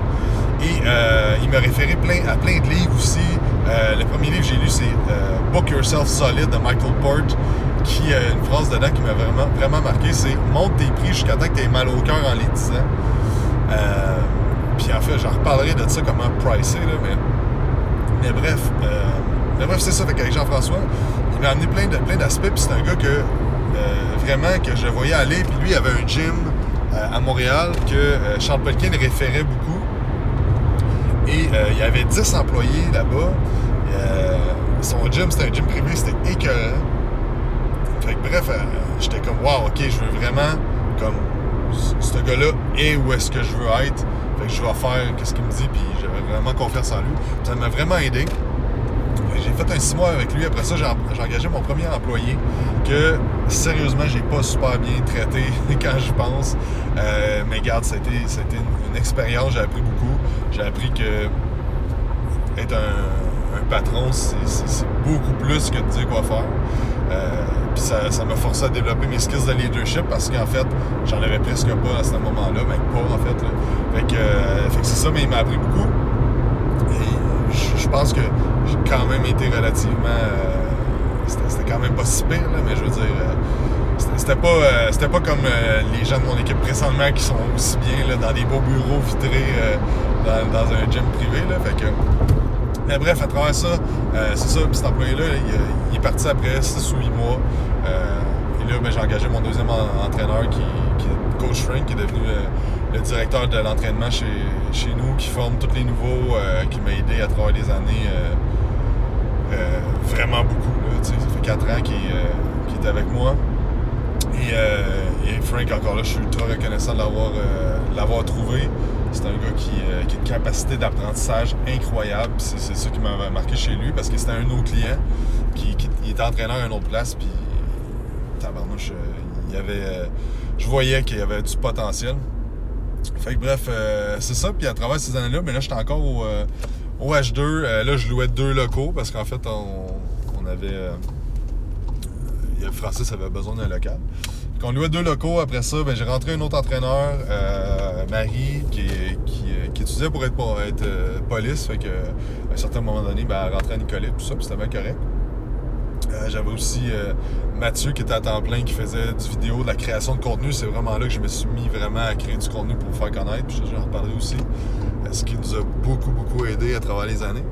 S1: Et euh, il m'a référé plein, à plein de livres aussi. Euh, le premier livre que j'ai lu, c'est euh, Book Yourself Solid de Michael Port, qui a une phrase dedans qui m'a vraiment, vraiment marqué, c'est « Monte tes prix jusqu'à temps que tu mal au cœur en les disant. Puis en fait, j'en reparlerai de ça, comment pricer, là, mais, mais bref, mais bref, c'est ça. Fait Jean-François, il m'a amené plein, de, plein d'aspects, puis c'est un gars que vraiment que je voyais aller, puis lui, il avait un gym à Montréal que Charles Pelkin référait beaucoup. Et euh, il y avait 10 employés là-bas. Euh, son gym, c'était un gym privé, c'était écœurant. Fait que bref, euh, j'étais comme, wow, ok, je veux vraiment, comme, ce gars-là est où est-ce que je veux être. Fait que je vais faire ce qu'il me dit, puis j'avais vraiment confiance en lui. Ça m'a vraiment aidé. J'ai fait un six mois avec lui. Après ça, j'ai engagé mon premier employé que, sérieusement, j'ai pas super bien traité quand je pense. mais garde, c'était une, une expérience. J'ai appris beaucoup. J'ai appris que être un, patron, c'est beaucoup plus que de dire quoi faire. Euh, puis ça m'a forcé à développer mes skills de leadership parce qu'en fait, j'en avais presque pas à ce moment-là, même pas en fait. Fait euh, que, c'est ça, mais il m'a appris beaucoup. Et je, pense que j'ai quand même été relativement. Euh, c'était quand même pas si pire, mais je veux dire c'était pas, euh, c'était pas comme euh, les gens de mon équipe présentement qui sont aussi bien là, dans des beaux bureaux vitrés euh, dans, un gym privé. Là, fait que... Mais bref, à travers ça, c'est ça, cet employé-là, il, est parti après 6 ou 8 mois. et là, ben, j'ai engagé mon deuxième entraîneur qui, est Coach Frank, qui est devenu le directeur de l'entraînement chez, chez nous, qui forme tous les nouveaux, qui m'a aidé à travers les années vraiment beaucoup. Là, ça fait 4 ans qu'il est avec moi. Euh, et, Frank, encore là, je suis ultra reconnaissant de l'avoir, euh, trouvé. C'est un gars qui, euh, qui, a une capacité d'apprentissage incroyable. C'est, ça qui m'a marqué chez lui parce que c'était un autre client qui, était entraîneur à une autre place. Puis, tabarnouche, il avait, je voyais qu'il y avait du potentiel. Fait que bref, c'est ça. Puis à travers ces années-là, mais là, j'étais encore au, H2. là, je louais deux locaux parce qu'en fait, on, avait. Francis avait besoin d'un local. On louait deux locaux. Après ça, ben, j'ai rentré un autre entraîneur, euh, Marie, qui, euh, qui, étudiait pour être, pour être euh, police. Fait que, à un certain moment donné, ben, elle rentrait à Nicolet, tout ça, puis c'était bien correct. J'avais aussi Mathieu qui était à temps plein, qui faisait du vidéo, de la création de contenu. C'est vraiment là que je me suis mis vraiment à créer du contenu pour vous faire connaître. Puis j'en reparlerai aussi. Ce qui nous a beaucoup, beaucoup aidé à travers les années.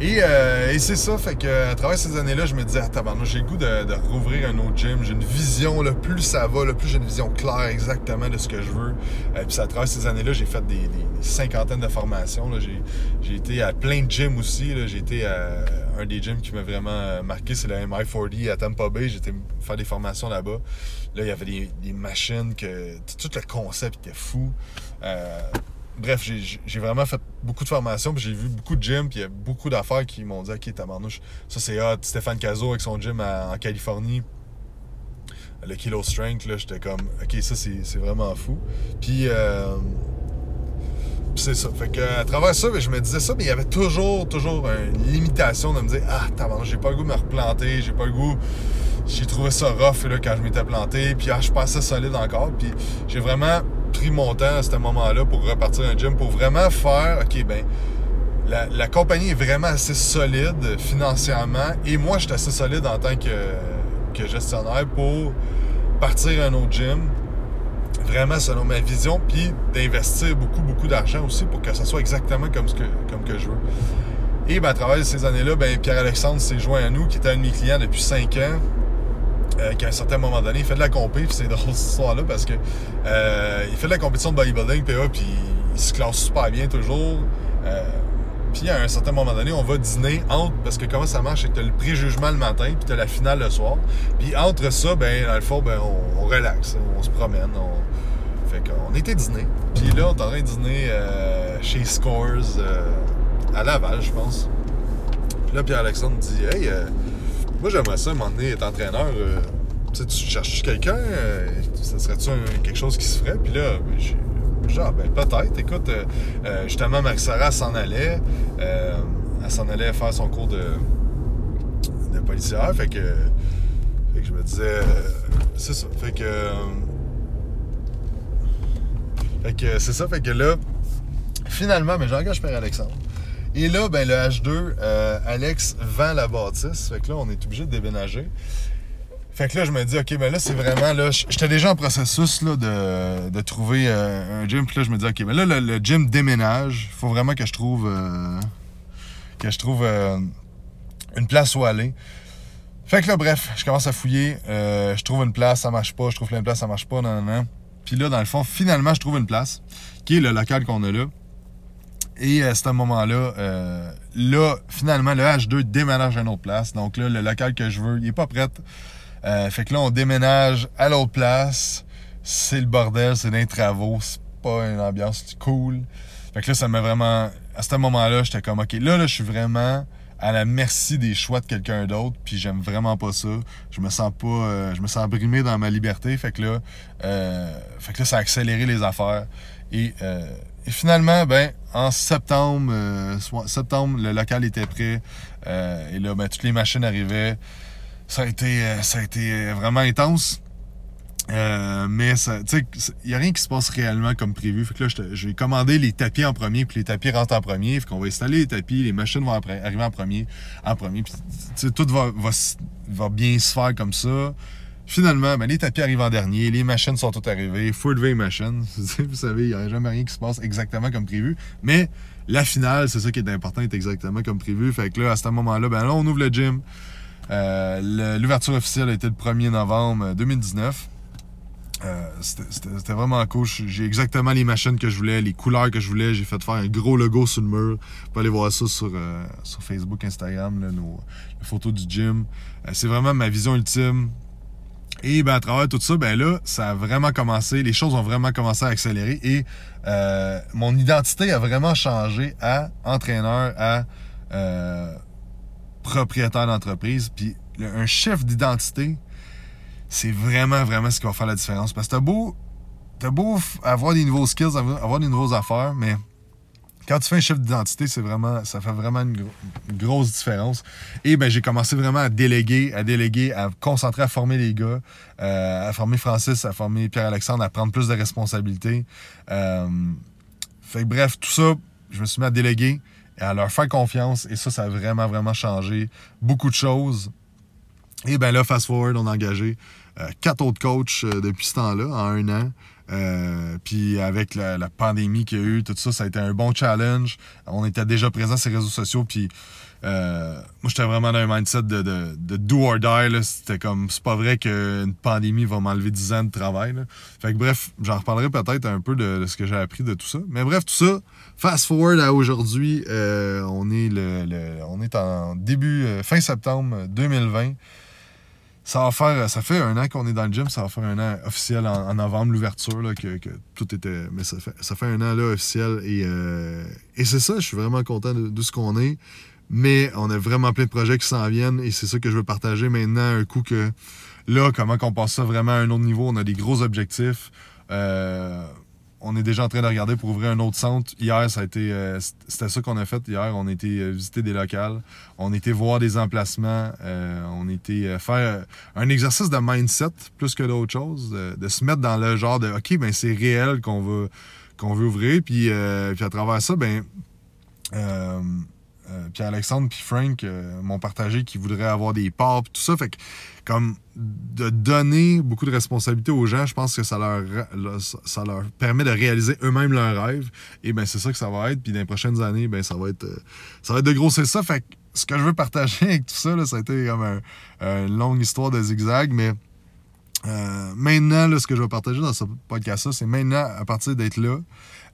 S1: Euh, et, c'est ça, fait que à travers ces années-là, je me disais, ah tabarnak, j'ai le goût de, rouvrir un autre gym. J'ai une vision, là, plus ça va, là, plus j'ai une vision claire exactement de ce que je veux. Et euh, puis à travers ces années-là, j'ai fait des, cinquantaines de formations. J'ai été à plein de gyms aussi. J'ai été à un des gyms qui m'a vraiment euh, marqué, c'est le MI4D à Tampa Bay. J'étais faire des formations là-bas. Là, il y avait des, machines que. Tout le concept était fou bref, j'ai vraiment fait beaucoup de formations, puis j'ai vu beaucoup de gyms, puis il y a beaucoup d'affaires qui m'ont dit Ok, tabarnouche, ça c'est hot. Stéphane Cazo avec son gym en Californie, le Kilo Strength, là, j'étais comme Ok, ça c'est vraiment fou. Puis, euh, c'est ça. Fait que, à travers ça, ben, je me disais ça, mais il y avait toujours, toujours une limitation de me dire Ah, tabarnouche, j'ai pas le goût de me replanter, j'ai pas le goût. J'ai trouvé ça rough quand je m'étais planté, puis ah, je passais solide encore, puis j'ai vraiment pris mon temps à ce moment-là pour repartir un gym, pour vraiment faire, OK, ben, la, compagnie est vraiment assez solide financièrement et moi, je suis assez solide en tant que, gestionnaire pour partir un autre gym, vraiment selon ma vision, puis d'investir beaucoup, beaucoup d'argent aussi pour que ça soit exactement comme, ce que, comme que je veux. Et ben, à travers ces années-là, ben, Pierre-Alexandre s'est joint à nous, qui était un de mes clients depuis 5 ans. Euh, qu'à un certain moment donné, il fait de la compé, c'est drôle cette histoire-là parce que euh, fait de la compétition de bodybuilding, puis, puis il se classe super bien toujours. Euh, Puis à un certain moment donné, on va dîner entre, parce que comment ça marche, c'est que tu le préjugement le matin, puis tu la finale le soir. Puis entre ça, ben, dans le fond, ben, on, relaxe, on se promène. On... Fait qu'on était dîner. Puis là, on est en train de dîner euh, chez Scores euh, à Laval, je pense. Puis là, Pierre-Alexandre dit Hey, euh, moi j'aimerais ça, donné, être entraîneur. tu cherches quelqu'un Ça serait-tu quelque chose qui se ferait? Puis là, ben, Genre, ben peut-être. Écoute, euh, euh, justement, Marie-Sara s'en allait. Euh, elle s'en allait faire son cours de, de policière. Fait que, fait que je me disais. c'est ça. Fait que. fait que c'est ça. Fait que là, finalement, mais j'engage Père Alexandre. Et là, ben, le H2, Alex vend la bâtisse. Fait que là, on est obligé de déménager. Fait que là, je me dis, OK, ben là, c'est vraiment, là, j'étais déjà en processus, là, de, de trouver euh, un gym. Puis là, je me dis, OK, mais là, le, gym déménage. Faut vraiment que je trouve, euh, que je trouve euh, une place où aller. Fait que là, bref, je commence à fouiller. je trouve une place, ça marche pas. Je trouve plein de place, ça marche pas. Non, non, non. Puis là, dans le fond, finalement, je trouve une place, qui est le local qu'on a là. Et à ce moment-là, là, finalement, le H2 déménage à une autre place. Donc là, le local que je veux, il est pas prêt. Euh, fait que là, on déménage à l'autre place. C'est le bordel, c'est des travaux, c'est pas une ambiance cool. Fait que là, ça m'a vraiment. À ce moment-là, j'étais comme, OK, là, là, je suis vraiment à la merci des choix de quelqu'un d'autre, puis j'aime vraiment pas ça. Je me sens pas. Euh, je me sens brimé dans ma liberté. Fait que là, euh, fait que là, ça a accéléré les affaires. Et, finalement, ben, en septembre, septembre, le local était prêt. et là, ben, toutes les machines arrivaient ça a été, euh, ça a été euh, vraiment intense. Euh, mais ça, tu sais, il n'y a rien qui se passe réellement comme prévu. Fait que là, j'ai commandé les tapis en premier, puis les tapis rentrent en premier. Fait qu'on va installer les tapis, les machines vont arriver en premier, en premier. Puis, tout va, va, va, bien se faire comme ça. Finalement, ben, les tapis arrivent en dernier, les machines sont toutes arrivées, faut lever machines. Vous savez, il n'y a jamais rien qui se passe exactement comme prévu. Mais la finale, c'est ça qui est important, est exactement comme prévu. Fait que là, à ce moment-là, ben là, on ouvre le gym. Euh, l'ouverture officielle a été le 1er novembre 2019. Euh, c'était vraiment cool. J'ai exactement les machines que je voulais, les couleurs que je voulais. J'ai fait faire un gros logo sur le mur. Vous pouvez aller voir ça sur, euh, sur Facebook, Instagram, nos, les photos du gym. C'est vraiment ma vision ultime. Et ben, à travers tout ça, ben là, ça a vraiment commencé, les choses ont vraiment commencé à accélérer et mon identité a vraiment changé à entraîneur, à propriétaire d'entreprise. Puis un chef d'identité, c'est vraiment, vraiment ce qui va faire la différence. Parce que t'as beau, as beau avoir des nouveaux skills, avoir des nouveaux affaires, mais quand tu fais un chef d'identité, c'est vraiment, ça fait vraiment une, grosse différence. Et ben, j'ai commencé vraiment à déléguer, à déléguer, à concentrer, à former les gars, euh, à former Francis, à former Pierre-Alexandre, à prendre plus de responsabilités. Euh, fait bref, tout ça, je me suis mis à déléguer et à leur faire confiance. Et ça, ça a vraiment, vraiment changé beaucoup de choses. Et bien là, fast forward, on a engagé quatre autres coachs euh, depuis ce temps-là, en un an. Euh, puis avec la, pandémie qu'il y a eu, tout ça, ça a été un bon challenge. On était déjà présents sur les réseaux sociaux, puis euh, moi, j'étais vraiment dans un mindset de, de, do or die. C'était comme, c'est pas vrai qu'une pandémie va m'enlever 10 ans de travail. Fait que bref, j'en reparlerai peut-être un peu de, ce que j'ai appris de tout ça. Mais bref, tout ça, fast forward à aujourd'hui, euh, on, est le, on est en début, euh, fin septembre 2020. Ça va faire, ça fait un an qu'on est dans le gym, ça va faire un an officiel en, novembre, l'ouverture, que, que, tout était. Mais ça fait, ça fait un an là officiel et, et c'est ça, je suis vraiment content de, de ce qu'on est. Mais on a vraiment plein de projets qui s'en viennent et c'est ça que je veux partager maintenant. Un coup que là, comment qu'on passe ça vraiment à un autre niveau. On a des gros objectifs. Euh, on est déjà en train de regarder pour ouvrir un autre centre. Hier, ça a été, euh, c'était ça qu'on a fait. Hier, on a été euh, visiter des locales, on été voir des emplacements, on a été faire un exercice de mindset plus que d'autres choses, de se mettre dans le genre de OK, ben c'est réel qu'on veut qu'on veut ouvrir, puis, puis à travers ça, ben euh, puis Alexandre puis Frank euh, m'ont partagé qu'ils voudraient avoir des parts tout ça. Fait comme de donner beaucoup de responsabilités aux gens, je pense que ça leur, ça leur permet de réaliser eux-mêmes leurs rêves. Et ben c'est ça que ça va être. Puis dans les prochaines années, ben ça va être euh, ça va être de grossir ça. Fait que ce que je veux partager avec tout ça, ça a été comme une longue histoire de zigzag, mais maintenant, ce que je vais partager dans ce podcast-là, c'est maintenant, à partir d'être là,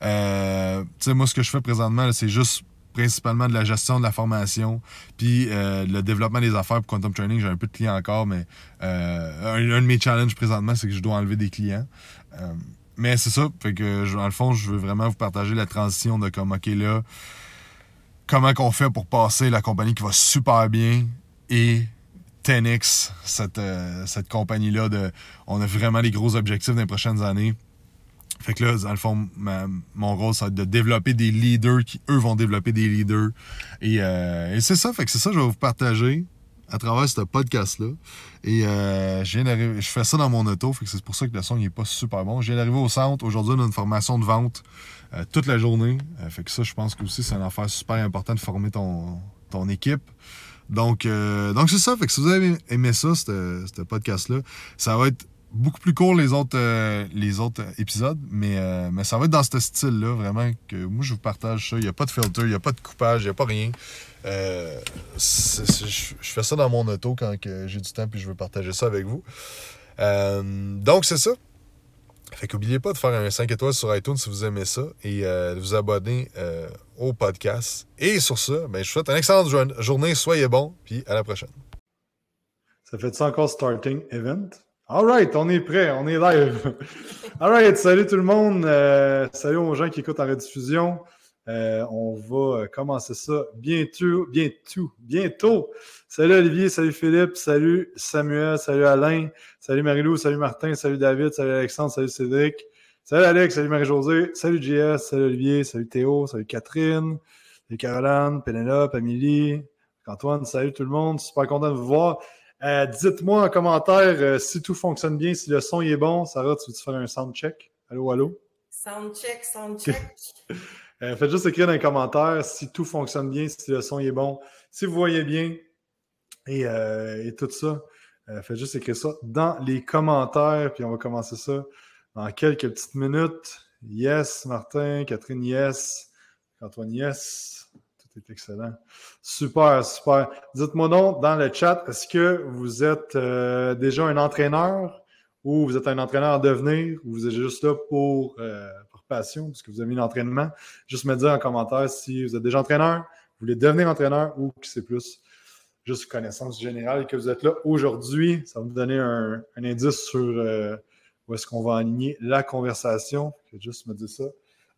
S1: tu sais, moi, ce que je fais présentement, c'est juste
S2: principalement de la gestion de la formation, puis euh, le développement des affaires pour Quantum Training. J'ai un peu de clients encore, mais euh, un, de mes challenges présentement, c'est que je dois enlever des clients. mais c'est ça, fait que dans le fond, je veux vraiment vous partager la transition de comme, OK, là, comment qu'on fait pour passer la compagnie qui va super bien et 10X, cette, cette compagnie-là, de, on a vraiment des gros objectifs dans les prochaines années. Fait que là, dans le fond, mon rôle, ça va être de développer des leaders qui, eux, vont développer des leaders. Et, euh, c'est ça, fait que c'est ça que je vais vous partager à travers ce podcast-là. Et euh, je fais ça dans mon auto, fait que c'est pour ça que le son n'est pas super bon. Je viens d'arriver au centre. Aujourd'hui, on a une formation de vente euh, toute la journée. fait que ça, je pense que aussi, c'est une affaire super importante de former ton, ton équipe. Donc, donc c'est ça. Fait que si vous avez aimé ça, ce podcast-là, ça va être beaucoup plus court les autres, euh, les autres épisodes, mais, euh, mais ça va être dans ce style-là, vraiment, que moi je vous partage ça. Il n'y a pas de filter, il n'y a pas de coupage, il n'y a pas rien. Euh, je, fais ça dans mon auto quand j'ai du temps puis je veux partager ça avec vous. donc c'est ça. Fait qu'oubliez pas de faire un 5 étoiles sur iTunes si vous aimez ça et de vous abonner au podcast. Et sur ça, ben, je vous souhaite une excellente journée, soyez bons, puis à la prochaine.
S1: Ça fait ça encore starting event? Alright, on est prêt, on est live. Alright, salut tout le monde. Euh, salut aux gens qui écoutent en rediffusion. Euh, on va commencer ça bientôt, bientôt, bientôt. Salut Olivier, salut Philippe, salut Samuel, salut Alain, salut Marilou, salut Martin, salut David, salut Alexandre, salut Cédric, salut Alex, salut Marie-Josée, salut JS, salut Olivier, salut Théo, salut Catherine, salut Caroline, Pénélope, Amélie, Antoine, salut tout le monde. Super content de vous voir. Euh, dites-moi en commentaire euh, si tout fonctionne bien, si le son est bon. Sarah, tu veux-tu faire un sound check? Allô, allô?
S3: Sound check, sound check.
S1: Euh, faites juste écrire dans les commentaires si tout fonctionne bien, si le son est bon, si vous voyez bien et, tout ça. faites juste écrire ça dans les commentaires, puis on va commencer ça dans quelques petites minutes. Yes, Martin, Catherine, yes. Antoine, yes. C'est excellent. Super, super. Dites-moi donc dans le chat, est-ce que vous êtes euh, déjà un entraîneur ou vous êtes un entraîneur en devenir ou vous êtes juste là pour, euh, passion, parce que vous mis l'entraînement? Juste me dire en commentaire si vous êtes déjà entraîneur, vous voulez devenir entraîneur ou que c'est plus juste connaissance générale que vous êtes là aujourd'hui. Ça va vous donner un, indice sur euh, où est-ce qu'on va aligner la conversation. Juste me dire ça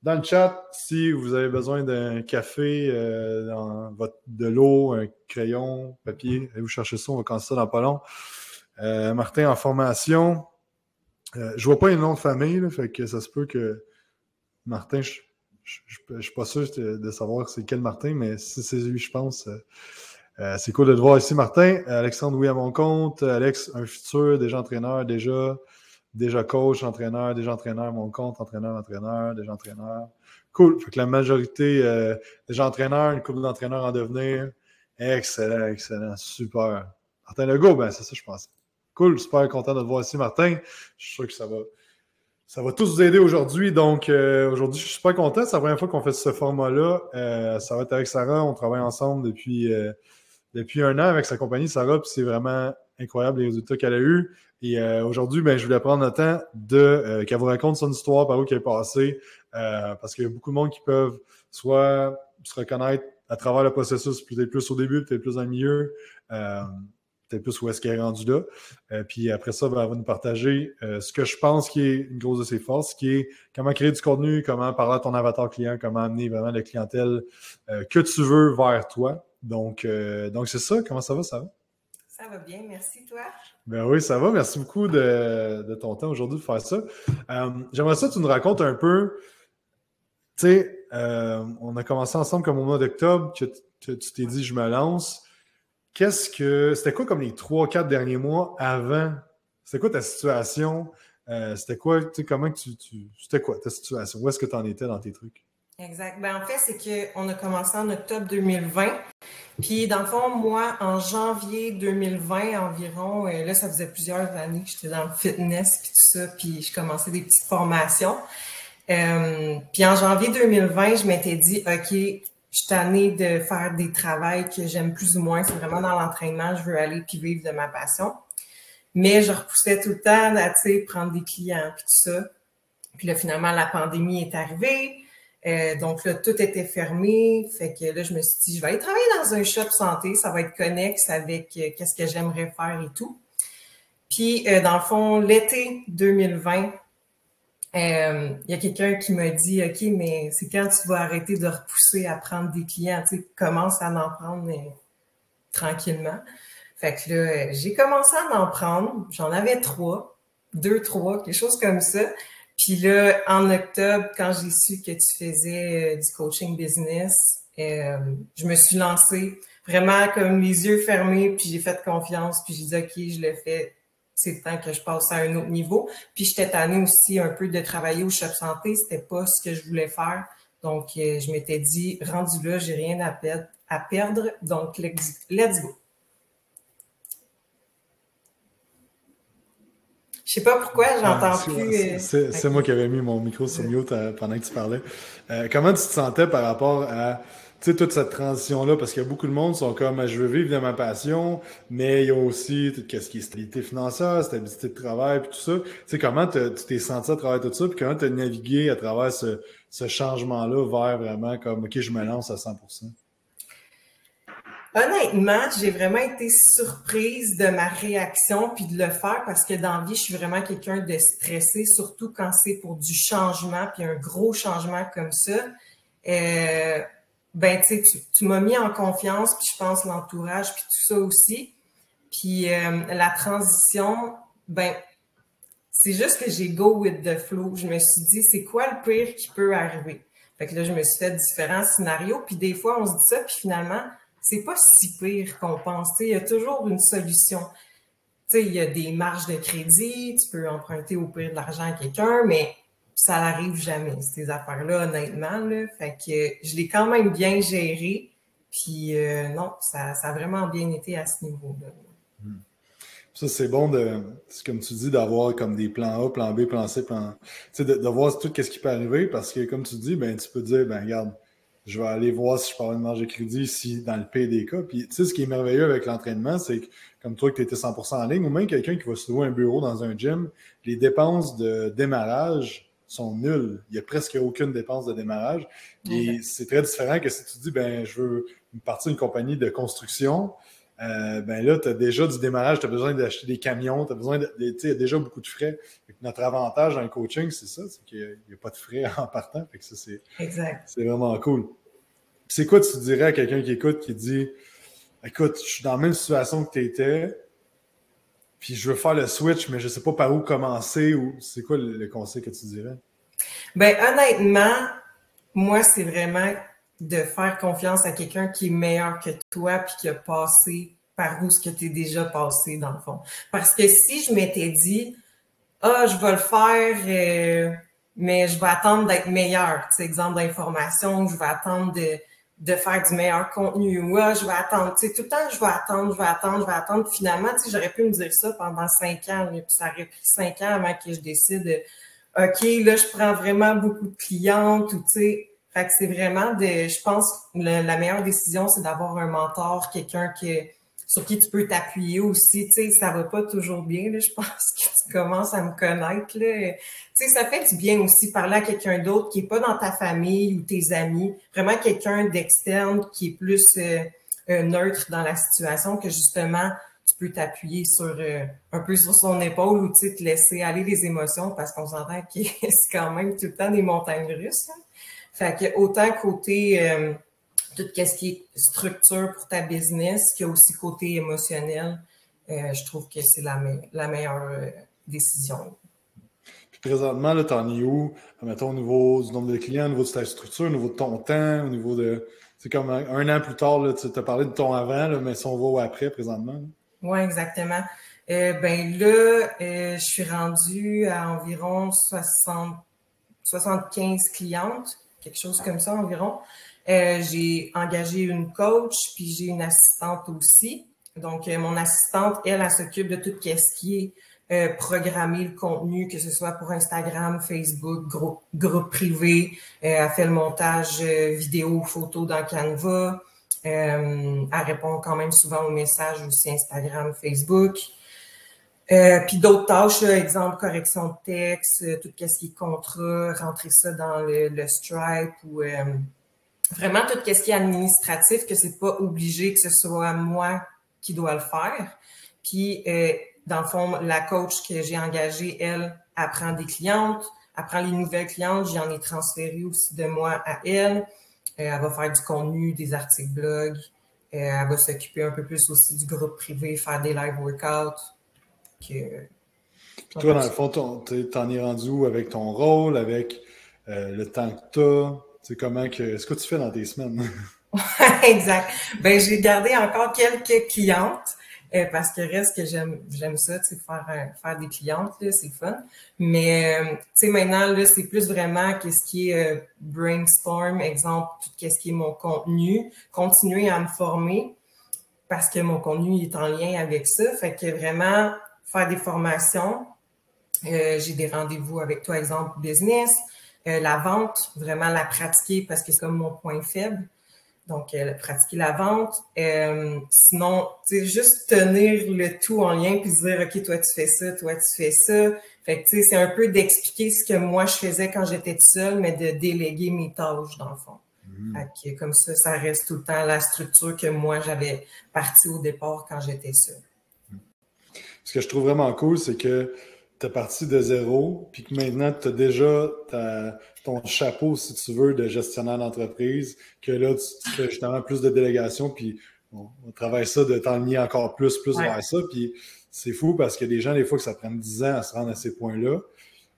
S1: dans le chat, si vous avez besoin d'un café, euh, de l'eau, un crayon, papier, allez vous chercher ça, on va commencer ça dans pas long. Euh, Martin en formation. Euh, je vois pas un nom de famille, que ça se peut que Martin, je, ne suis pas sûr de savoir c'est quel Martin, mais si c'est lui, je pense. c'est cool de te voir ici, Martin. Alexandre, oui, à mon compte. Alex, un futur, déjà entraîneur, déjà déjà coach, entraîneur, déjà entraîneur, mon compte, entraîneur, entraîneur, déjà entraîneur. Cool. Fait que la majorité, euh, déjà entraîneur, une couple d'entraîneurs en devenir. Excellent, excellent, super. Martin Legault, ben c'est ça, je pense. Cool, super content de te voir ici, Martin. Je suis sûr que ça va, ça va tous vous aider aujourd'hui. Donc, euh, aujourd'hui, je suis super content. C'est la première fois qu'on fait ce format-là. Euh, ça va être avec Sarah. On travaille ensemble depuis, depuis un an avec sa compagnie, Sarah. Puis c'est vraiment incroyable les résultats qu'elle a eus. Et euh, aujourd'hui, ben, je voulais prendre le temps de euh, qu'elle vous raconte son histoire, par où elle est passée, euh, parce qu'il y a beaucoup de monde qui peuvent soit se reconnaître à travers le processus, peut-être plus au début, peut-être plus dans le milieu, peut-être plus où est-ce qu'elle est rendue là. puis après ça, ben, elle va nous partager ce que je pense qui est une grosse de ses forces, qui est comment créer du contenu, comment parler à ton avatar client, comment amener vraiment la clientèle que tu veux vers toi. Donc, donc c'est ça. Comment ça va, ça va?
S3: Ça va bien, merci toi.
S1: Ben oui, ça va. Merci beaucoup de, ton temps aujourd'hui de faire ça. Euh, j'aimerais ça que tu nous racontes un peu. Tu sais, euh, on a commencé ensemble comme au mois d'octobre, que tu t'es dit je me lance. Qu'est-ce que. C'était quoi comme les trois, quatre derniers mois avant? C'était quoi ta situation? Euh, c'était quoi, comment tu. tu c'était quoi ta situation? Où est-ce que tu en étais dans tes trucs?
S3: Exact. Ben, en fait, c'est qu'on a commencé en octobre 2020. Puis, dans le fond, moi, en janvier 2020 environ, euh, là, ça faisait plusieurs années que j'étais dans le fitness puis tout ça, puis je commençais des petites formations. Euh, puis en janvier 2020, je m'étais dit, OK, je suis tannée de faire des travails que j'aime plus ou moins. C'est vraiment dans l'entraînement, je veux aller puis vivre de ma passion. Mais je repoussais tout le temps à, prendre des clients puis tout ça. Puis là, finalement, la pandémie est arrivée. Euh, donc là, tout était fermé. Fait que là, je me suis dit, je vais aller travailler dans un shop santé. Ça va être connexe avec euh, qu'est-ce que j'aimerais faire et tout. Puis, euh, dans le fond, l'été 2020, il y a quelqu'un qui m'a dit, OK, mais c'est quand tu vas arrêter de repousser à prendre des clients, tu sais, commence à en prendre tranquillement. Fait que là, j'ai commencé à en prendre. J'en avais trois, deux, trois, quelque chose comme ça. Puis là, en octobre, quand j'ai su que tu faisais euh, du coaching business, euh, je me suis lancée vraiment comme les yeux fermés, puis j'ai fait confiance, puis j'ai dit OK, je le fais. C'est le temps que je passe à un autre niveau. Puis j'étais tannée aussi un peu de travailler au shop santé. C'était pas ce que je voulais faire. Donc, euh, je m'étais dit, rendu là, j'ai rien à perdre, à perdre. Donc, let's go. Je sais pas pourquoi, j'entends plus.
S1: Euh, c'est moi qui avais mis mon micro sur mute euh, pendant que tu parlais. Euh, comment tu te sentais par rapport à toute cette transition-là? Parce qu'il y a beaucoup de monde qui sont comme je veux vivre de ma passion, mais il y a aussi qu'est-ce qui est stabilité financière, stabilité de travail, puis tout ça. sais, comment tu t'es senti à travers tout ça, puis comment tu as navigué à travers ce, ce changement-là vers vraiment comme OK, je me lance à 100
S3: Honnêtement, j'ai vraiment été surprise de ma réaction puis de le faire parce que dans la vie, je suis vraiment quelqu'un de stressé, surtout quand c'est pour du changement puis un gros changement comme ça. Euh, ben, tu, tu m'as mis en confiance puis je pense l'entourage puis tout ça aussi. Puis euh, la transition, ben, c'est juste que j'ai go with the flow. Je me suis dit, c'est quoi le pire qui peut arriver? Fait que là, je me suis fait différents scénarios. Puis des fois, on se dit ça, puis finalement, c'est pas si pire qu'on pense. il y a toujours une solution. il y a des marges de crédit, tu peux emprunter au pire de l'argent à quelqu'un, mais ça n'arrive jamais, ces affaires-là, honnêtement. Là. Fait que je l'ai quand même bien géré. Puis euh, non, ça, ça, a vraiment bien été à ce niveau-là.
S1: Hmm. Ça, c'est bon de, comme tu dis, d'avoir comme des plans A, plan B, plan C, plan. Tu sais, de, de, voir tout ce qui peut arriver parce que, comme tu dis, ben, tu peux dire, ben, regarde, je vais aller voir si je peux avoir une marge de crédit ici dans le PDK. Puis, tu sais, ce qui est merveilleux avec l'entraînement, c'est que, comme toi, que tu étais 100% en ligne, ou même quelqu'un qui va se louer un bureau dans un gym, les dépenses de démarrage sont nulles. Il n'y a presque aucune dépense de démarrage. Et c'est très différent que si tu dis, ben, je veux partir d'une compagnie de construction, euh, ben là, tu as déjà du démarrage, tu as besoin d'acheter des camions, tu as besoin de. Tu sais, il y a déjà beaucoup de frais. notre avantage dans le coaching, c'est ça, c'est qu'il n'y a, pas de frais en partant. Fait que ça, c'est, c'est vraiment cool. C'est quoi tu dirais à quelqu'un qui écoute, qui dit Écoute, je suis dans la même situation que tu étais, puis je veux faire le switch, mais je ne sais pas par où commencer, ou c'est quoi le, conseil que tu dirais?
S3: Ben, honnêtement, moi, c'est vraiment de faire confiance à quelqu'un qui est meilleur que toi puis qui a passé par où ce que tu es déjà passé, dans le fond. Parce que si je m'étais dit, ah, je vais le faire, euh, mais je vais attendre d'être meilleur, tu sais, exemple d'information, je vais attendre de, de faire du meilleur contenu, ou ah, je vais attendre, tu sais, tout le temps, je vais attendre, je vais attendre, je vais attendre. finalement, tu sais, j'aurais pu me dire ça pendant cinq ans, mais puis ça aurait pris cinq ans avant que je décide, OK, là, je prends vraiment beaucoup de clientes, ou tu sais, fait que c'est vraiment de, je pense, la meilleure décision, c'est d'avoir un mentor, quelqu'un qui, sur qui tu peux t'appuyer aussi. Tu sais, ça va pas toujours bien, là, je pense que tu commences à me connaître, là. Tu sais, ça fait du bien aussi parler à quelqu'un d'autre qui est pas dans ta famille ou tes amis. Vraiment quelqu'un d'externe qui est plus euh, euh, neutre dans la situation que justement, tu peux t'appuyer sur euh, un peu sur son épaule ou tu te laisser aller les émotions parce qu'on s'entend que c'est quand même tout le temps des montagnes russes. Hein. Fait que autant côté euh, tout ce qui est structure pour ta business, qu'il y a aussi côté émotionnel, euh, je trouve que c'est la, la, meilleure euh, décision.
S1: Puis présentement, tu en es où? Mettons au niveau du nombre de clients, au niveau de ta structure, au niveau de ton temps, au niveau de. C'est comme un, an plus tard, là, tu as parlé de ton avant, mais si on va au après présentement.
S3: Oui, exactement. ben là, je suis rendue à environ 60, 75 clientes quelque chose comme ça environ. Euh, j'ai engagé une coach, puis j'ai une assistante aussi. Donc, euh, mon assistante, elle, elle, s'occupe de tout ce qui est euh, programmer le contenu, que ce soit pour Instagram, Facebook, groupe, groupe privé. elle fait le montage vidéo, photo dans Canva. elle répond quand même souvent aux messages aussi Instagram, Facebook. Euh, puis d'autres tâches, exemple correction de texte, euh, tout ce qui est contrat, rentrer ça dans le, Stripe ou euh, vraiment tout ce qui est administratif, que c'est pas obligé que ce soit moi qui dois le faire. Puis dans le fond, la coach que j'ai engagée, elle, apprend des clientes, apprend les nouvelles clientes, j'en ai transféré aussi de moi à elle. elle va faire du contenu, des articles blog. elle va s'occuper un peu plus aussi du groupe privé, faire des live workouts
S1: toi, dans le fond, t'en es rendu où avec ton rôle, avec euh, le temps que tu C'est comment que. Ce que tu fais dans tes semaines?
S3: exact. Ben, j'ai gardé encore quelques clientes. Euh, parce que reste que j'aime j'aime ça, tu sais, faire, euh, faire des clientes, c'est fun. Mais, tu sais, maintenant, là, c'est plus vraiment qu'est-ce qui est brainstorm, exemple, tout ce qui est mon contenu, continuer à me former parce que mon contenu est en lien avec ça. Fait que vraiment, faire des formations. Euh, j'ai des rendez-vous avec toi, exemple business. Euh, la vente, vraiment la pratiquer parce que c'est comme mon point faible. Donc, euh, pratiquer la vente. sinon, tu sais, juste tenir le tout en lien puis dire, OK, toi, tu fais ça, toi, tu fais ça. Fait que, tu sais, c'est un peu d'expliquer ce que moi, je faisais quand j'étais seule, mais de déléguer mes tâches, dans le fond. Mmh. Fait que, comme ça, ça reste tout le temps la structure que moi, j'avais partie au départ quand j'étais seule.
S1: Ce que je trouve vraiment cool, c'est que tu es parti de zéro, puis que maintenant tu as déjà ton chapeau, si tu veux, de gestionnaire d'entreprise, que là, tu, fais justement plus de délégation, puis on, travaille ça de t'enligner encore plus, plus vers ça. Puis c'est fou parce qu'il y a des gens, des fois, que ça prend 10 ans à se rendre à ces points-là.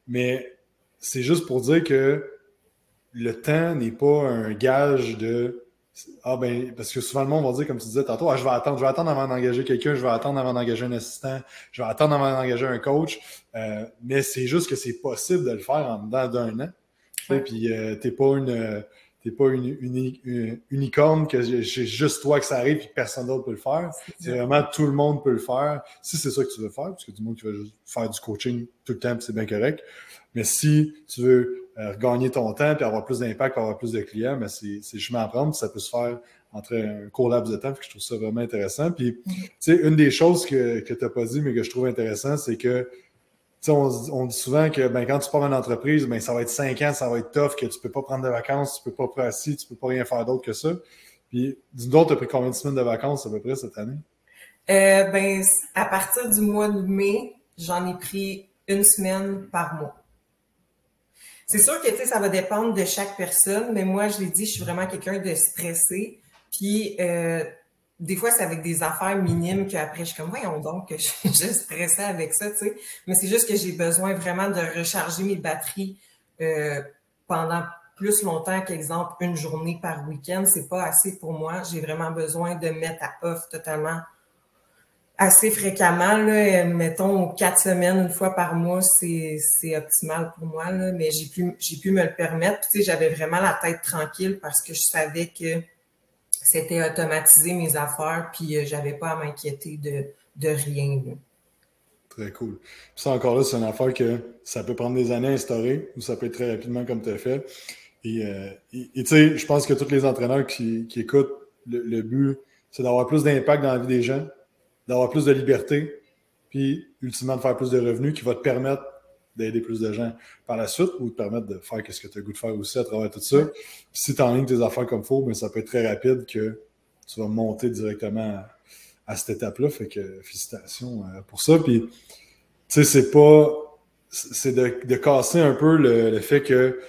S1: Mais c'est juste pour dire que le temps n'est pas un gage de ah ben, parce que souvent le monde va dire, comme tu disais tantôt, ah, je vais attendre, je vais attendre avant d'engager quelqu'un, je vais attendre avant d'engager un assistant, je vais attendre avant d'engager un coach. Euh, mais c'est juste que c'est possible de le faire en dedans d'un an. Puis euh, t'es pas une. T'es pas une, une, unicorne que c'est juste toi que ça arrive et personne d'autre peut le faire. C'est vraiment tout le monde peut le faire. Si c'est ça que tu veux faire, parce que du monde qui veut juste faire du coaching tout le temps, c'est bien correct. Mais si tu veux euh, gagner ton temps puis avoir plus d'impact, avoir plus de clients, mais c'est chemin à prendre. Ça peut se faire entre un court laps de temps. que je trouve ça vraiment intéressant. Puis, mm-hmm. tu sais, une des choses que, que tu n'as pas dit, mais que je trouve intéressant, c'est que on, on, dit souvent que ben, quand tu pars une entreprise, ben, ça va être cinq ans, ça va être tough, que tu ne peux pas prendre de vacances, tu ne peux pas prendre tu ne peux pas rien faire d'autre que ça. Puis, dis-nous, tu as pris combien de semaines de vacances à peu près cette année?
S3: Euh, ben, à partir du mois de mai, j'en ai pris une semaine par mois. C'est sûr que ça va dépendre de chaque personne, mais moi, je l'ai dit, je suis vraiment quelqu'un de stressé. Puis, euh, des fois, c'est avec des affaires minimes qu'après, je suis comme, voyons donc, que je suis stressée avec ça, tu sais. Mais c'est juste que j'ai besoin vraiment de recharger mes batteries euh, pendant plus longtemps qu'exemple une journée par week-end. C'est pas assez pour moi. J'ai vraiment besoin de mettre à off totalement assez fréquemment. Là, mettons, quatre semaines, une fois par mois, c'est, optimal pour moi. Là, mais j'ai pu, j'ai pu me le permettre. tu sais, j'avais vraiment la tête tranquille parce que je savais que c'était automatisé mes affaires, puis euh, j'avais pas à m'inquiéter de, de rien.
S1: Très cool. Puis ça, encore là, c'est une affaire que ça peut prendre des années à instaurer ou ça peut être très rapidement comme tu as fait. Et euh, tu sais, je pense que tous les entraîneurs qui, qui écoutent, le, le but, c'est d'avoir plus d'impact dans la vie des gens, d'avoir plus de liberté, puis ultimement de faire plus de revenus qui va te permettre d'aider plus de gens par la suite ou te permettre de faire ce que tu as goût de faire aussi à travers tout ça. Puis si tu ligne tes affaires comme il faut, mais ça peut être très rapide que tu vas monter directement à, cette étape-là. Fait que félicitations euh, pour ça. Puis, tu sais, c'est pas. C'est de, casser un peu le fait que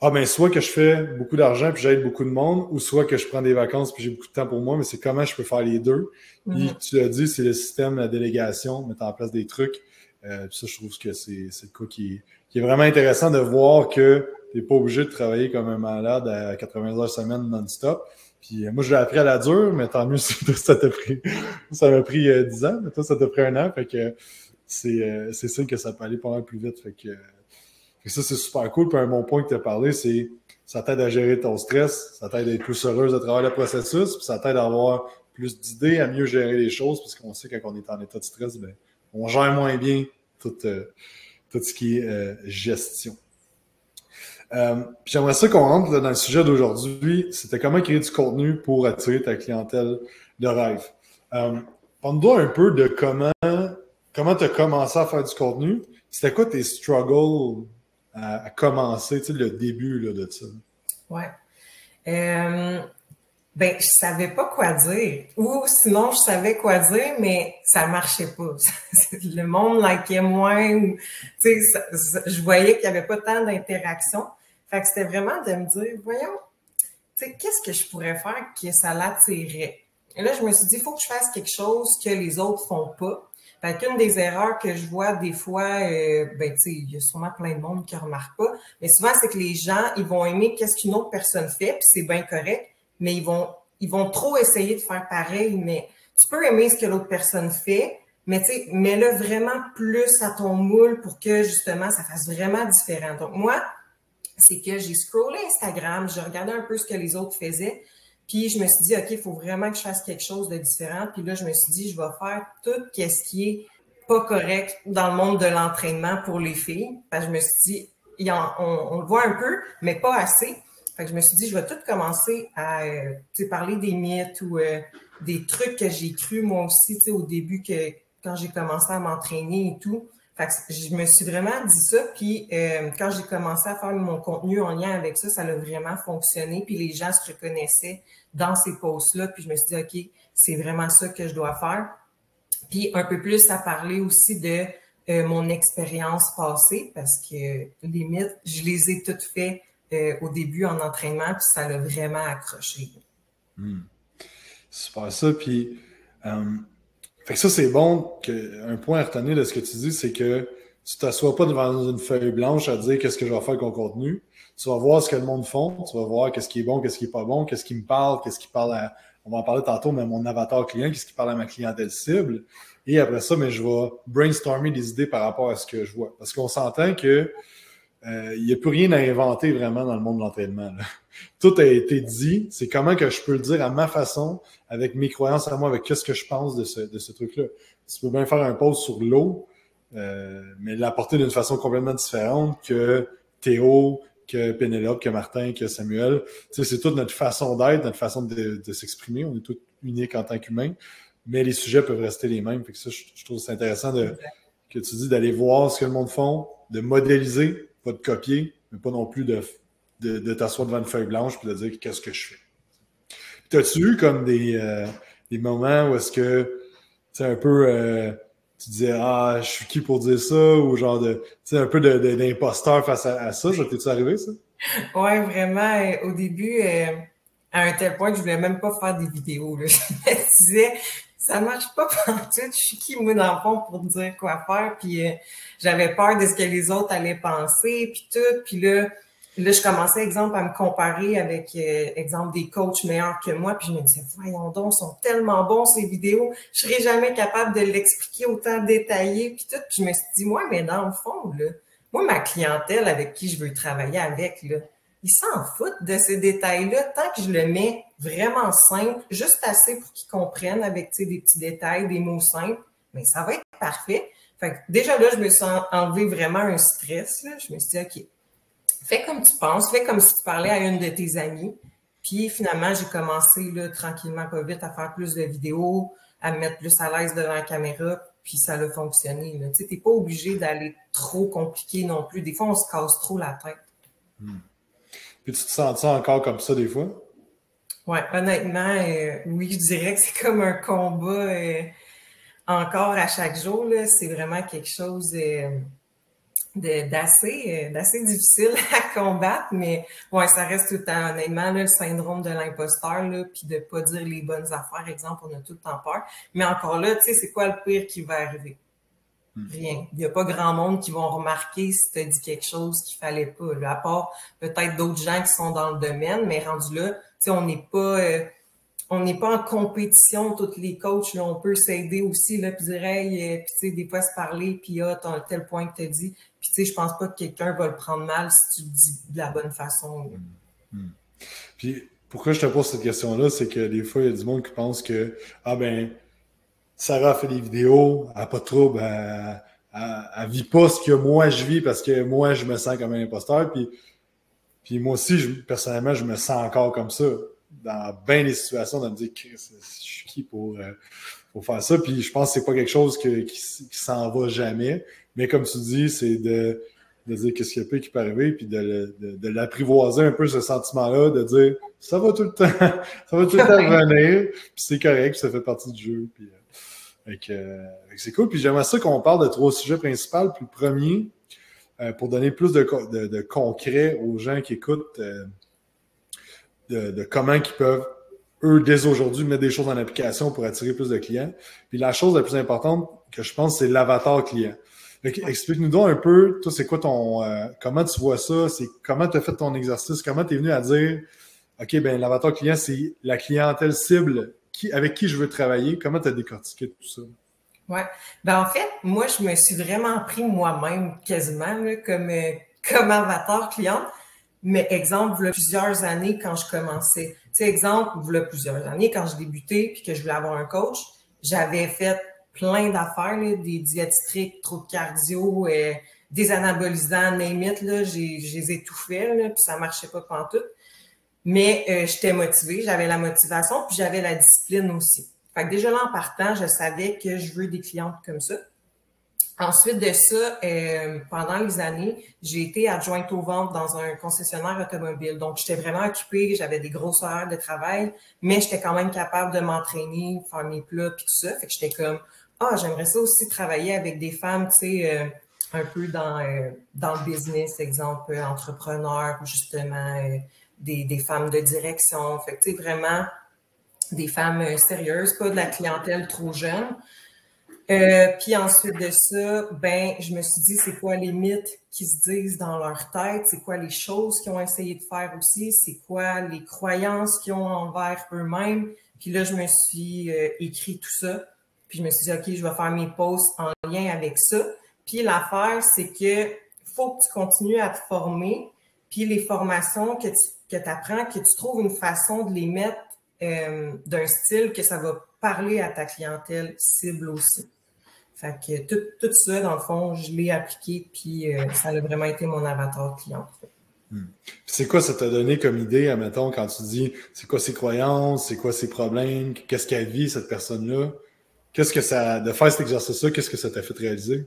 S1: ah ben soit que je fais beaucoup d'argent puis j'aide beaucoup de monde, ou soit que je prends des vacances puis j'ai beaucoup de temps pour moi, mais c'est comment je peux faire les deux. Puis mhm. tu as dit, c'est le système, la délégation, mettre en place des trucs. Euh, ça, je trouve que c'est le cas qui, qui, est vraiment intéressant de voir que tu n'es pas obligé de travailler comme un malade à 80 heures semaine non-stop. Puis euh, moi, je l'ai appris à la dure, mais tant mieux si ça t'a pris. Ça m'a pris euh, 10 ans, mais toi, ça t'a pris un an. Fait que c'est euh, sûr que ça peut aller pas mal plus vite. Fait que et ça, c'est super cool. Puis un bon point que tu as parlé, c'est ça t'aide à gérer ton stress, ça t'aide à être plus heureuse à travers le processus, puis ça t'aide à avoir plus d'idées, à mieux gérer les choses, parce qu'on sait que quand on est en état de stress, ben, on gère moins bien tout, euh, tout ce qui est euh, gestion. Euh, J'aimerais ça qu'on rentre dans le sujet d'aujourd'hui. C'était comment créer du contenu pour attirer ta clientèle de rêve. Euh, Parle-nous un peu de comment comment tu as commencé à faire du contenu? C'était quoi tes struggles à, commencer, tu sais, le début de ça?
S3: Ouais. Euh, ben, je savais pas quoi dire. Ou sinon, je savais quoi dire, mais ça marchait pas. le monde likait moins. Tu sais, je voyais qu'il y avait pas tant d'interaction. Fait que c'était vraiment de me dire, voyons, tu sais, qu'est-ce que je pourrais faire que ça l'attirait? Et là, je me suis dit, il faut que je fasse quelque chose que les autres font pas. Fait qu'une des erreurs que je vois des fois, euh, ben, tu sais, il y a sûrement plein de monde qui ne remarque pas, mais souvent, c'est que les gens, ils vont aimer qu'est-ce qu'une autre personne fait, puis c'est bien correct, mais ils vont, trop essayer de faire pareil, mais tu peux aimer ce que l'autre personne fait, mais tu sais, mets-le vraiment plus à ton moule pour que, justement, ça fasse vraiment différent. Donc, moi, c'est que j'ai scrollé Instagram, j'ai regardé un peu ce que les autres faisaient, puis je me suis dit, OK, il faut vraiment que je fasse quelque chose de différent. Puis là, je me suis dit, je vais faire tout ce qui est pas correct dans le monde de l'entraînement pour les filles. Que je me suis dit, on, le voit un peu, mais pas assez. Fait que je me suis dit, je vais tout commencer à euh, parler des mythes ou euh, des trucs que j'ai cru moi aussi au début que quand j'ai commencé à m'entraîner et tout. Fait que je me suis vraiment dit ça. Puis euh, quand j'ai commencé à faire mon contenu en lien avec ça, ça a vraiment fonctionné. Puis les gens se reconnaissaient dans ces posts-là. Puis je me suis dit, OK, c'est vraiment ça que je dois faire. Puis un peu plus à parler aussi de euh, mon expérience passée, parce que les mythes, je les ai toutes faites euh, au début en entraînement, puis ça l'a vraiment accroché.
S1: Hmm. Super ça. Puis fait que ça, c'est bon. Que, un point à retenir de ce que tu dis, c'est que tu t'assois pas devant une feuille blanche à dire qu'est-ce que je vais faire avec mon contenu. Tu vas voir ce que le monde font, tu vas voir qu'est-ce qui est bon, qu'est-ce qui est pas bon, qu'est-ce qui me parle, qu'est-ce qui parle à, on va en parler tantôt, mais mon avatar client, qu'est-ce qui parle à ma clientèle cible. Et après ça, mais je vais brainstormer des idées par rapport à ce que je vois. Parce qu'on s'entend que euh, il n'y a plus rien à inventer vraiment dans le monde de l'entraînement. Tout a été dit. C'est comment que je peux le dire à ma façon, avec mes croyances à moi, avec ce que je pense de ce, truc-là. Tu peux bien faire un post sur l'eau, euh, mais l'apporter d'une façon complètement différente que Théo, que Pénélope, que Martin, que Samuel. Tu sais, c'est toute notre façon d'être, notre façon de, s'exprimer. On est tous uniques en tant qu'humains, mais les sujets peuvent rester les mêmes. Fait que ça, je, trouve c'est intéressant que tu dis d'aller voir ce que le monde font, de modéliser, pas de copier, mais pas non plus de, de, t'asseoir devant une feuille blanche et de dire qu'est-ce que je fais. T'as-tu eu comme des, euh, des moments où est-ce que tu un peu euh, tu disais Ah, je suis qui pour dire ça ou genre de un peu d'imposteur face à, ça? Ça t'es-tu arrivé ça?
S3: Oui, vraiment. Euh, au début, à un tel point que je voulais même pas faire des vidéos. Là. Je me disais, ça marche pas tout. Je suis qui, moi, dans le fond, pour dire quoi faire. Puis j'avais peur de ce que les autres allaient penser, puis tout. Puis là, là, je commençais, exemple, à me comparer avec, euh, exemple, des coachs meilleurs que moi. Puis je me disais, voyons donc, sont tellement bons, ces vidéos. Je serais jamais capable de l'expliquer autant détaillé, puis tout. Puis je me suis dit, moi, mais dans le fond, là, moi, ma clientèle avec qui je veux travailler avec, là, ils s'en foutent de ces détails-là tant que je le mets vraiment simple, juste assez pour qu'ils comprennent avec des petits détails, des mots simples. Mais ça va être parfait. Fait que déjà là, je me suis enlevé vraiment un stress. Là. Je me suis dit, OK, fais comme tu penses, fais comme si tu parlais à une de tes amies. Puis finalement, j'ai commencé là, tranquillement, pas vite, à faire plus de vidéos, à me mettre plus à l'aise devant la caméra, puis ça a fonctionné. Tu n'es pas obligé d'aller trop compliqué non plus. Des fois, on se casse trop la tête.
S1: Hmm. Puis tu te sens ça encore comme ça des fois?
S3: Oui, honnêtement, euh, oui, je dirais que c'est comme un combat euh, encore à chaque jour. C'est vraiment quelque chose. Euh, d'assez euh, d'assez difficile à combattre, mais ouais, ça reste tout le temps, honnêtement, le syndrome de l'imposteur, puis de pas dire les bonnes affaires, exemple, on a tout le temps peur. Mais encore là, tu sais, c'est quoi le pire qui va arriver? Hmm. Rien. Il n'y a pas grand monde qui vont remarquer si tu as dit quelque chose qu'il fallait pas. Là, à part peut-être d'autres gens qui sont dans le domaine, mais rendu là, tu sais, on n'est pas... Euh, on n'est pas en compétition, tous les coachs, on peut s'aider aussi, puis dire, hey, euh, puis des fois se parler, puis ah, t'as tel point que tu dit. Puis tu sais, je pense pas que quelqu'un va le prendre mal si tu le dis de la bonne façon.
S1: Hmm. Hmm. Puis pourquoi je te pose cette question-là, c'est que des fois, il y a du monde qui pense que, ah ben, Sarah fait des vidéos, elle n'a pas de trouble, elle, elle, vit pas ce que moi je vis parce que moi, je me sens comme un imposteur. Puis, moi aussi, personnellement, je me sens encore comme ça dans bien des situations de me dire je suis qui pour, euh, faut faire ça? Puis je pense que c'est pas quelque chose qui, s'en va jamais. Mais comme tu dis, c'est de, de dire qu'est-ce qui peut qui peut arriver, puis de, de, l'apprivoiser un peu ce sentiment-là, de dire ça va tout le temps, ça va tout le temps revenir, puis c'est correct, puis ça fait partie du jeu. Puis, euh, euh c'est cool. Puis j'aimerais ça qu'on parle de trois sujets principaux. Puis le premier, euh, pour donner plus de, de, concret aux gens qui écoutent, euh, de, comment ils peuvent eux, dès aujourd'hui, mettre des choses en application pour attirer plus de clients. Puis la chose la plus importante que je pense, c'est l'avatar client. Explique-nous donc un peu, toi, c'est quoi ton. Euh, comment tu vois ça? C'est comment tu as fait ton exercice? Comment tu es venu à dire OK, ben l'avatar client, c'est la clientèle cible qui, avec qui je veux travailler? Comment tu as décortiqué tout ça?
S3: Oui. Ben en fait, moi, je me suis vraiment pris moi-même quasiment comme, euh, comme avatar client. Mais exemple, il y a plusieurs années quand je commençais. Tu sais, exemple, il y a plusieurs années quand je débutais puis que je voulais avoir un coach, j'avais fait plein d'affaires, des diététiques, trop de cardio, euh, des anabolisants, name it, là, j'ai, je les ai tout fait, là, puis ça marchait pas tout. Mais euh, j'étais motivée, j'avais la motivation, puis j'avais la discipline aussi. Fait que déjà là, en partant, je savais que je veux des clientes comme ça. Ensuite de ça, euh, pendant les années, j'ai été adjointe aux ventes dans un concessionnaire automobile. Donc, j'étais vraiment occupée, j'avais des grosses heures de travail, mais j'étais quand même capable de m'entraîner, faire mes plats, puis tout ça. Fait que j'étais comme, ah, j'aimerais ça aussi travailler avec des femmes, tu sais, euh, un peu dans, euh, dans le business, exemple, entrepreneur, justement, des, des femmes de direction. Fait que, tu sais, vraiment des femmes sérieuses, pas de la clientèle trop jeune. Euh, puis ensuite de ça, ben, je me suis dit, c'est quoi les mythes qui se disent dans leur tête? C'est quoi les choses qu'ils ont essayé de faire aussi? C'est quoi les croyances qu'ils ont envers eux-mêmes? Puis là, je me suis euh, écrit tout ça. Puis je me suis dit, OK, je vais faire mes posts en lien avec ça. Puis l'affaire, c'est que faut que tu continues à te former. Puis les formations que tu que apprends, que tu trouves une façon de les mettre euh, d'un style que ça va parler à ta clientèle cible aussi. Fait que tout, tout ça, dans le fond, je l'ai appliqué, puis euh, ça a vraiment été mon avatar client.
S1: Hmm. C'est quoi ça t'a donné comme idée, admettons, quand tu dis c'est quoi ses croyances, c'est quoi ses problèmes, qu'est-ce qu'elle vit, cette personne-là? Qu'est-ce que ça, de faire cet exercice-là, qu'est-ce que ça t'a fait réaliser?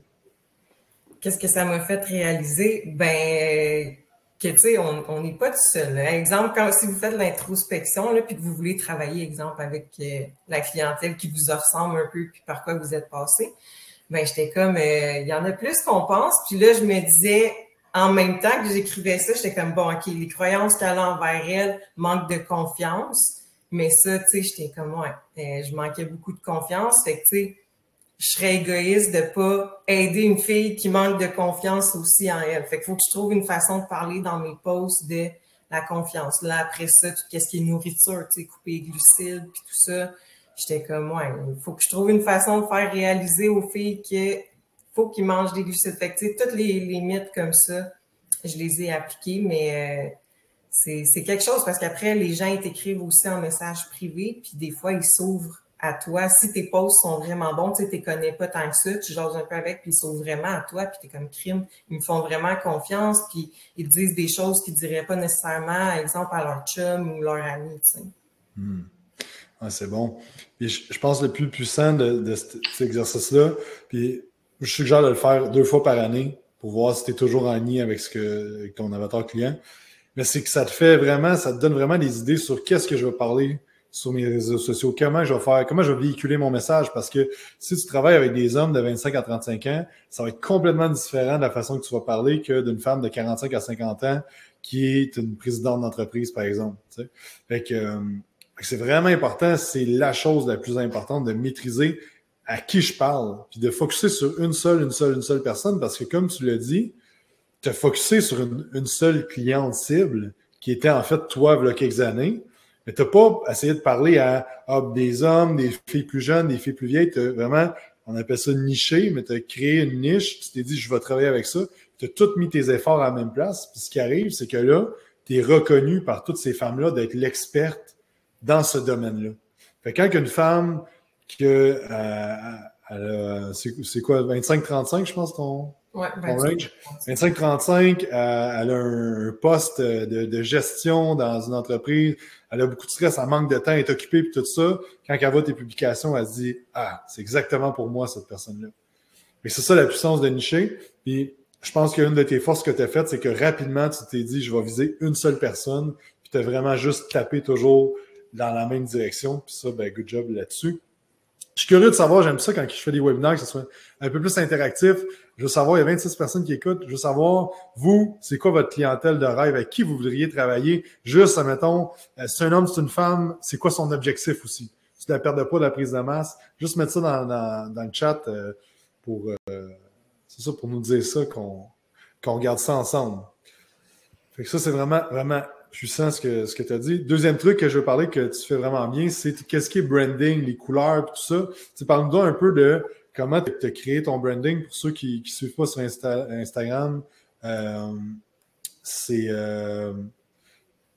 S3: Qu'est-ce que ça m'a fait réaliser? Ben, que tu sais, on n'est pas tout seul. Exemple, quand si vous faites l'introspection, puis que vous voulez travailler, exemple, avec euh, la clientèle qui vous ressemble un peu, puis par quoi vous êtes passé, ben j'étais comme, euh, il y en a plus qu'on pense. Puis là, je me disais, en même temps que j'écrivais ça, j'étais comme, bon, OK, les croyances qu'elle a envers elle manquent de confiance. Mais ça, tu sais, j'étais comme, ouais, euh, je manquais beaucoup de confiance. Fait que, tu sais, je serais égoïste de pas aider une fille qui manque de confiance aussi en elle. Fait qu'il faut que je trouve une façon de parler dans mes posts de la confiance. Là, après ça, tout ce qui est nourriture, tu sais, couper les glucides, puis tout ça, j'étais comme, ouais, il faut que je trouve une façon de faire réaliser aux filles qu'il faut qu'ils mangent des glucides. Fait que, toutes les, les mythes comme ça, je les ai appliqués, mais euh, c'est quelque chose parce qu'après, les gens t'écrivent aussi en message privé, puis des fois, ils s'ouvrent à toi. Si tes posts sont vraiment bons, tu ne les connais pas tant que ça, tu jases un peu avec, puis ils sont vraiment à toi, puis tu es comme crime. Ils me font vraiment confiance, puis ils disent des choses qu'ils ne diraient pas nécessairement, exemple, à leur chum ou leur ami. Sais.
S1: Hmm. c'est bon. Puis je, pense le plus puissant de, cet exercice-là, puis je suggère de le faire deux fois par année pour voir si tu es toujours en ligne avec, ce que, ton avatar client. Mais c'est que ça te fait vraiment, ça te donne vraiment des idées sur qu'est-ce que je veux parler sur mes réseaux sociaux, comment je vais faire, comment je vais véhiculer mon message, parce que si tu travailles avec des hommes de 25 à 35 ans, ça va être complètement différent de la façon que tu vas parler que d'une femme de 45 à 50 ans qui est une présidente d'entreprise, par exemple. Fait que euh, c'est vraiment important, c'est la chose la plus importante de maîtriser à qui je parle, puis de focuser sur une seule, une seule, une seule personne, parce que comme tu l'as dit, te focuser sur une, une seule cliente cible, qui était en fait toi, il y quelques années, mais tu n'as pas essayé de parler à, des hommes, des filles plus jeunes, des filles plus vieilles. Tu vraiment, on appelle ça nicher, mais tu as créé une niche. Tu t'es dit, je vais travailler avec ça. Tu as tout mis tes efforts à la même place. Puis ce qui arrive, c'est que là, tu es reconnu par toutes ces femmes-là d'être l'experte dans ce domaine-là. Fait quand une femme qui euh, c'est quoi, 25-35, je pense, ton,
S3: Ouais,
S1: Ton range? 25-35, elle a un poste de, de, gestion dans une entreprise. Elle a beaucoup de stress, elle manque de temps, elle est occupée et tout ça. Quand elle voit tes publications, elle se dit Ah, c'est exactement pour moi, cette personne-là. Mais c'est ça la puissance de nicher. Puis je pense qu'une de tes forces que tu as faites, c'est que rapidement, tu t'es dit, je vais viser une seule personne, puis tu as vraiment juste tapé toujours dans la même direction. Puis ça, ben, good job là-dessus. Je suis curieux de savoir, j'aime ça quand je fais des webinaires, que ce soit un peu plus interactif. Je veux savoir, il y a 26 personnes qui écoutent. Je veux savoir, vous, c'est quoi votre clientèle de rêve? Avec qui vous voudriez travailler? Juste, admettons, euh, c'est un homme, c'est une femme, c'est quoi son objectif aussi? C'est la perte de poids, de la prise de masse. Juste mettre ça dans, dans, le chat euh, pour, euh, c'est ça, pour nous dire ça, qu'on qu'on regarde ça ensemble. Fait que ça, c'est vraiment, vraiment puissant ce que, ce que tu as dit. Deuxième truc que je veux parler que tu fais vraiment bien, c'est qu'est-ce qui est branding, les couleurs, tout ça. Tu parles-nous un peu de comment tu as créé ton branding pour ceux qui ne suivent pas sur Instagram. Euh, c'est euh,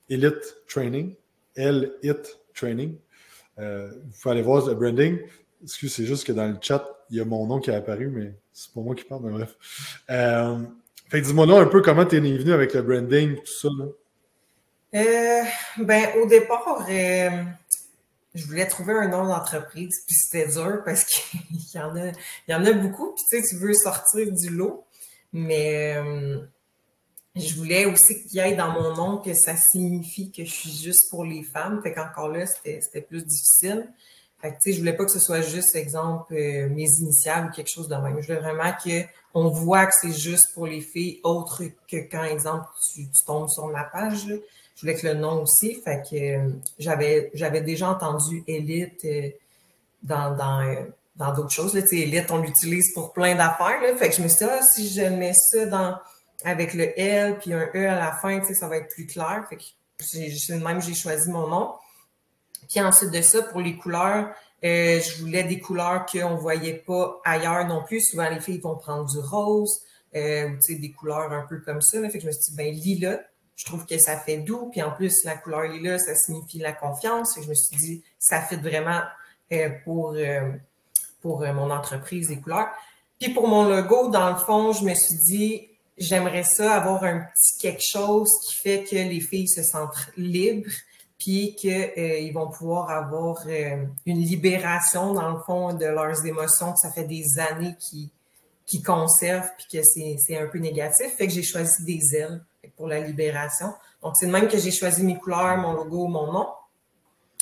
S1: Elite Training, L-It Training. Euh, vous pouvez aller voir le branding. Excuse, c'est juste que dans le chat, il y a mon nom qui est apparu, mais c'est pas moi qui parle, mais bref. Euh, fait dis-moi là un peu comment tu es venu avec le branding, tout ça.
S3: Euh, ben, au départ, euh, je voulais trouver un nom d'entreprise, puis c'était dur parce qu'il y, en a, y en a beaucoup, puis tu sais, tu veux sortir du lot, mais je voulais aussi qu'il y ait dans mon nom que ça signifie que je suis juste pour les femmes, fait qu'encore là, c'était plus difficile. Fait que, je voulais pas que ce soit juste, exemple, euh, mes initiales ou quelque chose de même. Je voulais vraiment qu'on voit que c'est juste pour les filles, autre que quand, exemple, tu, tombes sur ma page. Je voulais que le nom aussi. Fait que euh, j'avais, j'avais déjà entendu élite euh, dans, dans, dans d'autres choses. Là. Élite, on l'utilise pour plein d'affaires. Là. Fait que je me suis dit, ah, si je mets ça dans, avec le L puis un E à la fin, ça va être plus clair. Fait que même j'ai choisi mon nom. Puis ensuite de ça, pour les couleurs, euh, je voulais des couleurs qu'on ne voyait pas ailleurs non plus. Souvent, les filles vont prendre du rose ou des couleurs un peu comme ça. Fait que je me suis dit, ben lila, je trouve que ça fait doux. Puis en plus, la couleur lila, ça signifie la confiance. je me suis dit, ça fait vraiment euh, pour, pour mon entreprise les couleurs. Puis pour mon logo, dans le fond, je me suis dit, j'aimerais ça avoir un petit quelque chose qui fait que les filles se sentent libres puis qu'ils euh, vont pouvoir avoir euh, une libération, dans le fond, de leurs émotions que ça fait des années qu'ils qui conservent, puis que c'est un peu négatif. Fait que j'ai choisi des ailes pour la libération. Donc, c'est de même que j'ai choisi mes couleurs, mon logo, mon nom.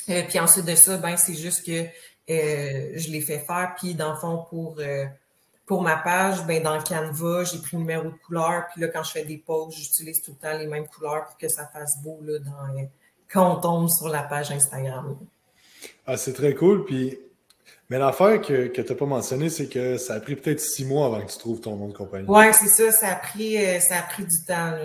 S3: Euh, puis ensuite de ça, ben c'est juste que je l'ai fait faire. Puis, dans le fond, pour, pour ma page, ben dans Canva, j'ai pris le numéro de couleur. Puis là, quand je fais des posts, j'utilise tout le temps les mêmes couleurs pour que ça fasse beau là, dans quand on tombe sur la page Instagram.
S1: Ah, c'est très cool. Puis, mais l'affaire que, que tu n'as pas mentionné, c'est que ça a pris peut-être six mois avant que tu trouves ton nom de compagnie.
S3: Oui, c'est ça. Ça a, pris, euh, ça a pris du temps.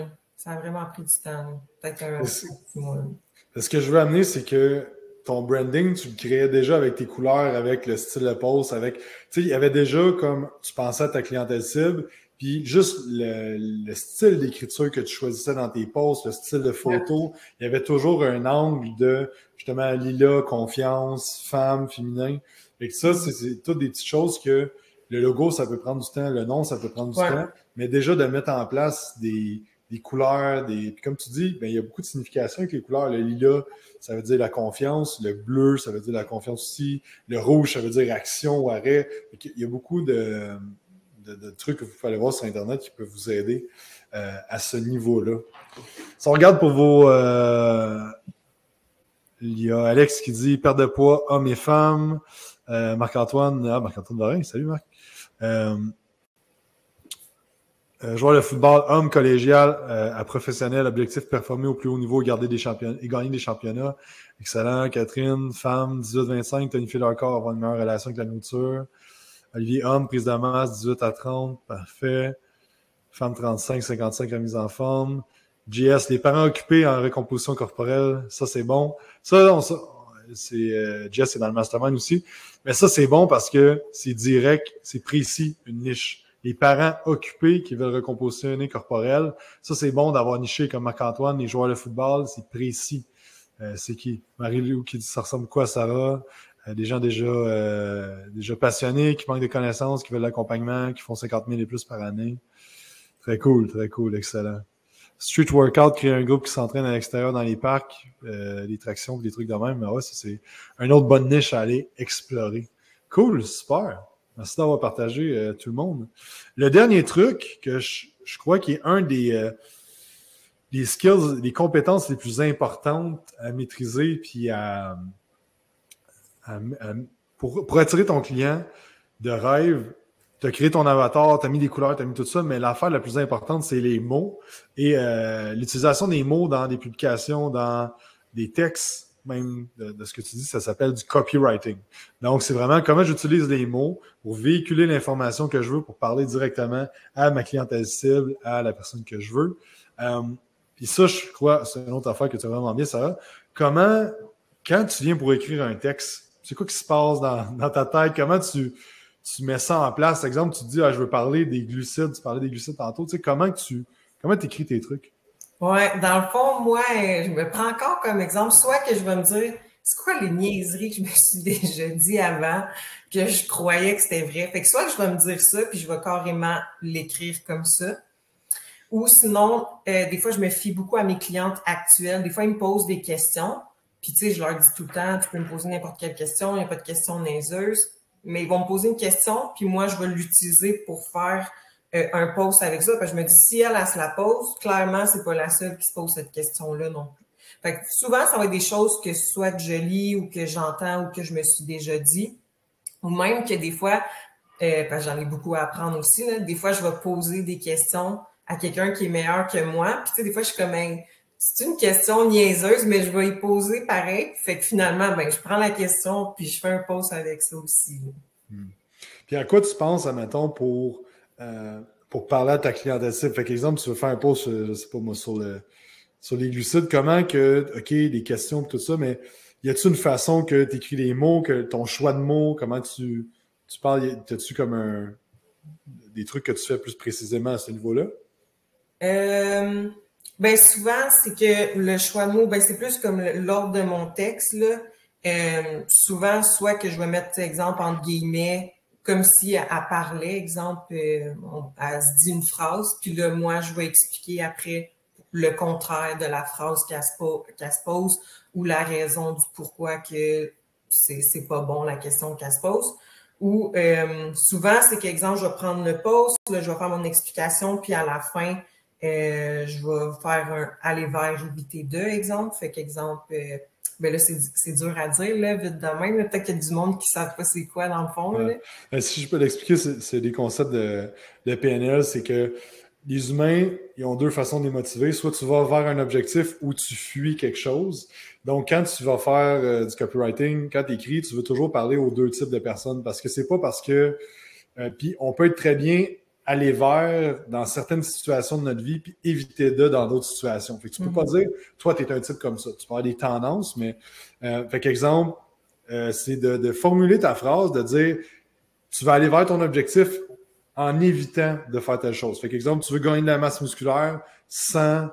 S3: Ça a vraiment pris du temps. Peut-être un.
S1: Ce que je veux amener, c'est que ton branding, tu le créais déjà avec tes couleurs, avec le style de post, avec. Tu sais, il y avait déjà comme tu pensais à ta clientèle cible, puis juste le, style d'écriture que tu choisissais dans tes posts, le style de photo, il y avait toujours un angle de justement lila, confiance, femme, féminin. Et que ça, c'est toutes des petites choses que le logo, ça peut prendre du temps, le nom, ça peut prendre du temps, mais déjà de mettre en place des, des couleurs, des. Puis comme tu dis, ben, il y a beaucoup de signification avec les couleurs. Le lila, ça veut dire la confiance. Le bleu, ça veut dire la confiance aussi. Le rouge, ça veut dire action ou arrêt. Il y a beaucoup de de, trucs que vous pouvez aller voir sur Internet qui peuvent vous aider euh, à ce niveau-là. Si on regarde pour vos. Euh, il y a Alex qui dit perte de poids, hommes et femmes. Euh, Marc-Antoine, ah, Marc-Antoine Varin, salut Marc. Joueur de football, homme collégial à professionnel, objectif performer au plus haut niveau, garder des championnats et gagner des championnats. Excellent. Catherine, femme, 18-25, tonifier leur corps, avoir une meilleure relation avec la nourriture. Olivier Homme, prise de masse, 18 à 30, parfait. Femme 35, 55, remise en forme. JS, les parents occupés en recomposition corporelle, ça c'est bon. Ça, c'est euh, JS est dans le mastermind aussi. Mais ça, c'est bon parce que c'est direct, c'est précis, une niche. Les parents occupés qui veulent recompositionner corporelle, ça c'est bon d'avoir niché comme Marc-Antoine, les joueurs de football, c'est précis. Euh, c'est qui? Marie-Lou qui dit ça ressemble quoi Sarah? Euh, des gens déjà, euh, déjà passionnés, qui manquent de connaissances, qui veulent l'accompagnement, qui font 50 000 et plus par année. Très cool, très cool, excellent. Street Workout, créer un groupe qui s'entraîne à l'extérieur dans les parcs, euh, les tractions, des trucs de même. Mais ouais, c'est une autre bonne niche à aller explorer. Cool, super. Merci d'avoir partagé euh, tout le monde. Le dernier truc que je, crois qui est un des, euh, des skills, des compétences les plus importantes à maîtriser puis à, pour, pour attirer ton client de rêve, tu as créé ton avatar, tu as mis des couleurs, tu as mis tout ça, mais l'affaire la plus importante, c'est les mots et euh, l'utilisation des mots dans des publications, dans des textes, même de, ce que tu dis, ça s'appelle du copywriting. Donc, c'est vraiment comment j'utilise les mots pour véhiculer l'information que je veux, pour parler directement à ma clientèle cible, à la personne que je veux. Euh, puis ça, je crois, c'est une autre affaire que tu as vraiment bien, Sarah. Comment, quand tu viens pour écrire un texte, c'est quoi qui se passe dans, dans ta tête? Comment tu tu mets ça en place? Par exemple, tu te dis, ah, je veux parler des glucides, tu parlais des glucides tantôt. Tu sais, comment tu comment écris tes trucs?
S3: Ouais, dans le fond, moi, je me prends encore comme exemple, soit que je vais me dire, c'est quoi les niaiseries que je me suis déjà dit avant, que je croyais que c'était vrai? Fait que soit je vais me dire ça, puis je vais carrément l'écrire comme ça. Ou sinon, euh, des fois, je me fie beaucoup à mes clientes actuelles. Des fois, ils me posent des questions. Puis, tu sais, je leur dis tout le temps, tu peux me poser n'importe quelle question, il n'y a pas de questions niaiseuses mais ils vont me poser une question, puis moi, je vais l'utiliser pour faire euh, un post avec ça. Parce que je me dis, si elle, elle se la pose, clairement, c'est pas la seule qui se pose cette question-là non plus. Fait que souvent, ça va être des choses que soit que je lis ou que j'entends ou que je me suis déjà dit. Ou même que des fois, euh, parce que j'en ai beaucoup à apprendre aussi, des fois, je vais poser des questions à quelqu'un qui est meilleur que moi. Puis tu sais, des fois, je suis comme, c'est une question niaiseuse, mais je vais y poser pareil. Fait que finalement, ben, je prends la question puis je fais un post avec ça aussi.
S1: Hmm. Puis à quoi tu penses, admettons, pour, euh, pour parler à ta clientèle cible? Fait qu'exemple, tu veux faire un post, je sais pas moi, sur, le, sur les glucides, comment que, OK, des questions tout ça, mais y a-t-il une façon que tu écris les mots, que ton choix de mots, comment tu, tu parles, as-tu comme un, des trucs que tu fais plus précisément à ce niveau-là?
S3: Euh, ben souvent, c'est que le choix de mots, ben c'est plus comme l'ordre de mon texte. Là. Euh, souvent, soit que je vais mettre, exemple, entre guillemets, comme si elle, parlait, exemple, euh, elle se dit une phrase, puis là, moi, je vais expliquer après le contraire de la phrase qu'elle se, pose ou la raison du pourquoi que c'est pas bon la question qu'elle se pose. Ou euh, souvent, c'est qu'exemple, je vais prendre le post, là, je vais faire mon explication, puis à la fin, euh, je vais faire un aller vers éviter deux exemple. Fait qu'exemple, ben là, c'est dur à dire, là, vite de même. Peut-être qu'il y a du monde qui ne savent pas c'est quoi dans le fond.
S1: Ben, si je peux l'expliquer, c'est des concepts de, de PNL, c'est que les humains, ils ont deux façons de les motiver. Soit tu vas vers un objectif ou tu fuis quelque chose. Donc, quand tu vas faire euh, du copywriting, quand tu écris, tu veux toujours parler aux deux types de personnes parce que c'est pas parce que. puis on peut être très bien aller vers dans certaines situations de notre vie, puis éviter de dans d'autres situations. Fait que tu peux pas mhm. dire, toi, tu es un type comme ça. Tu peux avoir des tendances, mais euh, fait qu'exemple, euh, c'est de, de, formuler ta phrase, de dire tu vas aller vers ton objectif en évitant de faire telle chose. Fait qu'exemple, tu veux gagner de la masse musculaire sans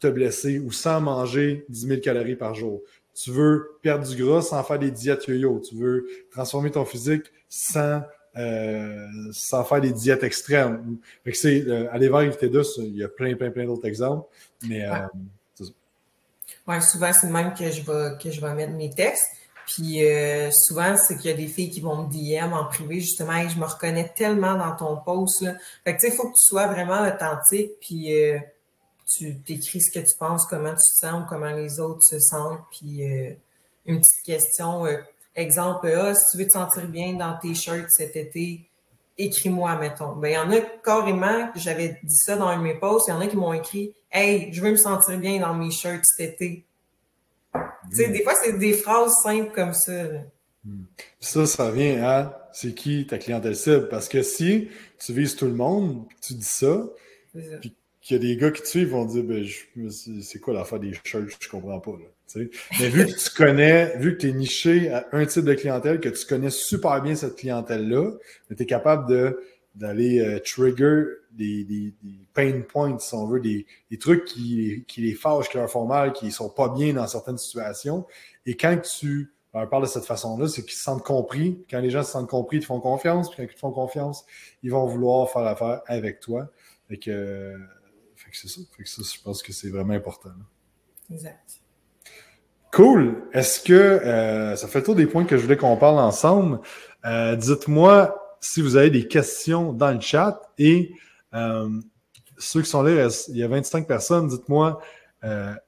S1: te blesser ou sans manger 10 000 calories par jour. Tu veux perdre du gras sans faire des diètes yo-yo. Tu veux transformer ton physique sans euh, sans faire des diètes extrêmes. Fait que c'est euh, aller vers douce, il y a plein, plein, plein d'autres exemples. Mais
S3: euh, ouais. souvent, c'est le même que je vais, que je vais mettre mes textes. Puis souvent, c'est qu'il y a des filles qui vont me DM en privé, justement, et je me reconnais tellement dans ton post. Là. Fait que tu sais, il faut que tu sois vraiment authentique, puis tu t'écris ce que tu penses, comment tu te sens, comment les autres se sentent, puis une petite question Exemple, ah, si tu veux te sentir bien dans tes shirts cet été, écris-moi, mettons. Ben, il y en a carrément, j'avais dit ça dans un de mes posts, il y en a qui m'ont écrit Hey, je veux me sentir bien dans mes shirts cet été. Tu sais, des fois, c'est des phrases simples comme ça.
S1: Hmm. Ça, ça vient à c'est qui ta clientèle cible? Parce que si tu vises tout le monde, tu dis ça, puis qu'il y a des gars qui te suivent, vont dire ben, c'est quoi l'affaire des shirts, je comprends pas. Là. Mais vu que tu connais, vu que tu es niché à un type de clientèle, que tu connais super bien cette clientèle-là, tu es capable de d'aller euh, trigger des, des, des, pain points, si on veut, des, des trucs qui, qui les fâchent, qui leur font mal, qui sont pas bien dans certaines situations. Et quand tu leur parles de cette façon-là, c'est qu'ils se sentent compris. Quand les gens se sentent compris, ils te font confiance. Puis quand ils te font confiance, ils vont vouloir faire affaire avec toi. Fait que, c'est ça. Fait que ça, je pense que c'est vraiment important.
S3: Exact.
S1: Cool. Est-ce que euh, ça fait le tour des points que je voulais qu'on parle ensemble? Euh, dites-moi si vous avez des questions dans le chat et euh, ceux qui sont là, il y a 25 personnes, dites-moi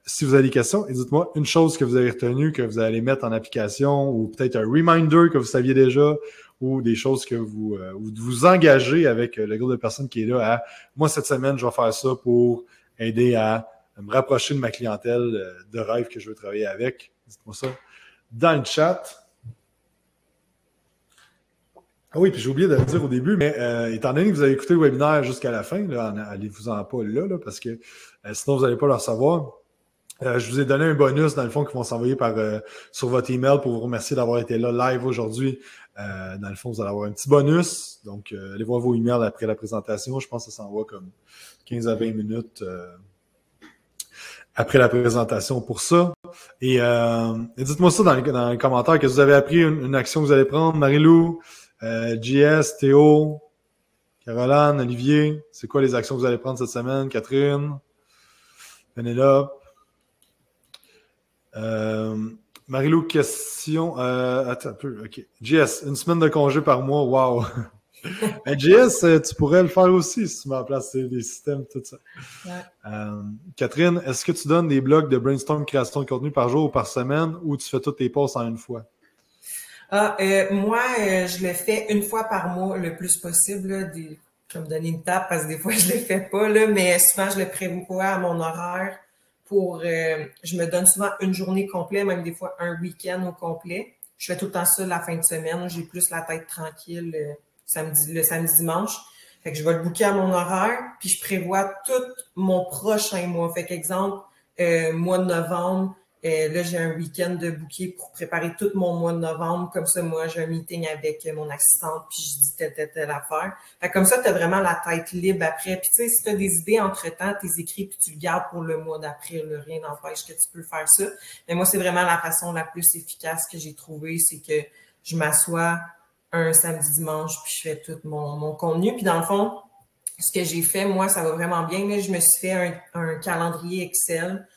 S1: si vous avez des questions et dites-moi une chose que vous avez retenue, que vous allez mettre en application ou peut-être un reminder que vous saviez déjà ou des choses que vous vous engagez avec le groupe de personnes qui est là à moi cette semaine, je vais faire ça pour aider à me rapprocher de ma clientèle euh, de rêve que je veux travailler avec. Dites-moi ça dans le chat. Ah oui, puis j'ai oublié de le dire au début, mais euh, étant donné que vous avez écouté le webinaire jusqu'à la fin, allez-vous-en pas là, parce que euh, sinon vous n'allez pas le savoir. je vous ai donné un bonus, dans le fond, qui vont s'envoyer par sur votre email pour vous remercier d'avoir été là live aujourd'hui. dans le fond, vous allez avoir un petit bonus. Donc, allez voir vos emails après la présentation. Je pense que ça s'envoie comme 15 à 20 minutes après la présentation pour ça. Et, euh, dites-moi ça dans les, commentaires, que vous avez appris? Une, action que vous allez prendre? Marilou, euh, JS, Théo, Caroline, Olivier, c'est quoi les actions que vous allez prendre cette semaine? Catherine, Pénélope. Euh, Marilou, question. Euh, attends un peu. OK. JS, une semaine de congé par mois. Wow. JS, euh, tu pourrais le faire aussi si tu mets en place des systèmes, tout ça. Euh, Catherine, est-ce que tu donnes des blogs de brainstorm création de contenu par jour ou par semaine ou tu fais toutes tes posts en une fois?
S3: Ah, euh, moi, je le fais une fois par mois le plus possible. je vais me donner une tape parce que des fois, je ne le fais pas, là, mais souvent, je le prévois à mon horaire pour. je me donne souvent une journée complète, même des fois un week-end au complet. Je fais tout le temps ça la fin de semaine. J'ai plus la tête tranquille samedi, le samedi dimanche. Fait que je vais le booker à mon horaire, puis je prévois tout mon prochain mois. Fait qu'exemple, euh, mois de novembre, euh, là, j'ai un week-end de booker pour préparer tout mon mois de novembre. Comme ça, moi, j'ai un meeting avec mon assistante, puis je dis telle, telle, telle affaire. Fait comme ça, tu as vraiment la tête libre après. Puis tu sais, si tu as des idées entre-temps, tu les écris, puis tu le gardes pour le mois d'après. Rien n'empêche que tu peux faire ça. Mais moi, c'est vraiment la façon la plus efficace que j'ai trouvée, c'est que je m'assois, un samedi, dimanche, puis je fais tout mon, contenu. Puis dans le fond, ce que j'ai fait, moi, ça va vraiment bien. Mais je me suis fait un, calendrier Excel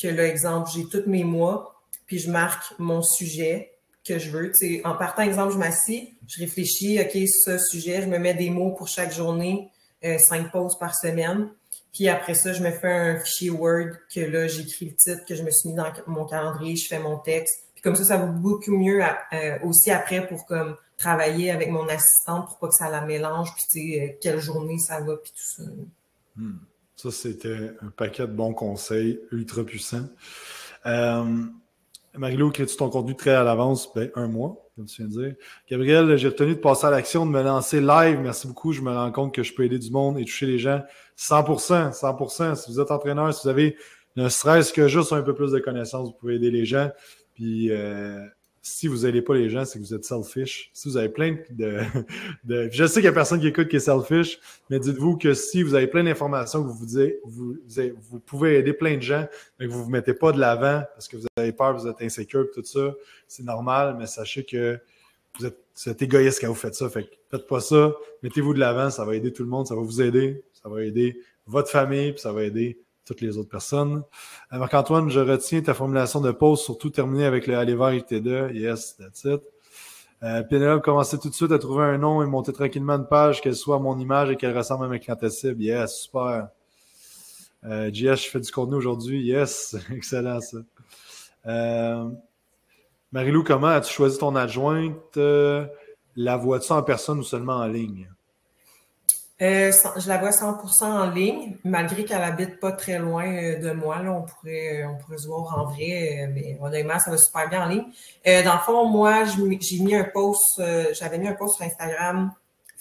S3: que, là, exemple, j'ai tous mes mois, puis je marque mon sujet que je veux. en partant, exemple, je m'assis, je réfléchis, OK, ce sujet, je me mets des mots pour chaque journée, euh, cinq pauses par semaine. Puis après ça, je me fais un fichier Word que là, j'écris le titre que je me suis mis dans mon calendrier, je fais mon texte. Puis comme ça, ça va beaucoup mieux euh, aussi après pour comme travailler avec mon assistante pour pas que ça la mélange, puis tu sais, euh, quelle journée ça va, puis tout ça.
S1: Hmm. Ça, c'était un paquet de bons conseils ultra puissants. Euh, Marilou, crées-tu ton contenu très à l'avance? Ben, un mois, comme tu viens de dire. Gabriel, j'ai retenu de passer à l'action, de me lancer live. Merci beaucoup. Je me rends compte que je peux aider du monde et toucher les gens 100%. 100%. Si vous êtes entraîneur, si vous avez ne serait-ce que juste un peu plus de connaissances, vous pouvez aider les gens. Puis, euh, si vous n'aidez pas les gens, c'est que vous êtes selfish. Si vous avez plein de. je sais qu'il n'y a personne qui écoute qui est selfish, mais dites-vous que si vous avez plein d'informations vous vous dites, vous, vous, pouvez aider plein de gens, mais que vous ne vous mettez pas de l'avant parce que vous avez peur, vous êtes insécure, tout ça, c'est normal, mais sachez que vous êtes, égoïste quand vous faites ça. Fait que faites pas ça, mettez-vous de l'avant, ça va aider tout le monde, ça va vous aider, ça va aider votre famille, puis ça va aider toutes les autres personnes. Euh, Marc-Antoine, je retiens ta formulation de pause, surtout terminée avec le aller voir IT2. Yes, that's it. Euh, Pénélope, commencez tout de suite à trouver un nom et monter tranquillement une page, qu'elle soit à mon image et qu'elle ressemble à ma clientèle cible. Yes, super. Euh, JS, je fais du contenu aujourd'hui. Yes, excellent ça. Euh, Marilou, comment as-tu choisi ton adjointe? la vois-tu en personne ou seulement en ligne?
S3: Euh, je la vois 100% en ligne, malgré qu'elle habite pas très loin euh, de moi. Là, on pourrait, euh, on pourrait se voir en vrai, mais honnêtement, ça va super bien en ligne. dans le fond, moi, j'ai mis un post, j'avais mis un post sur Instagram,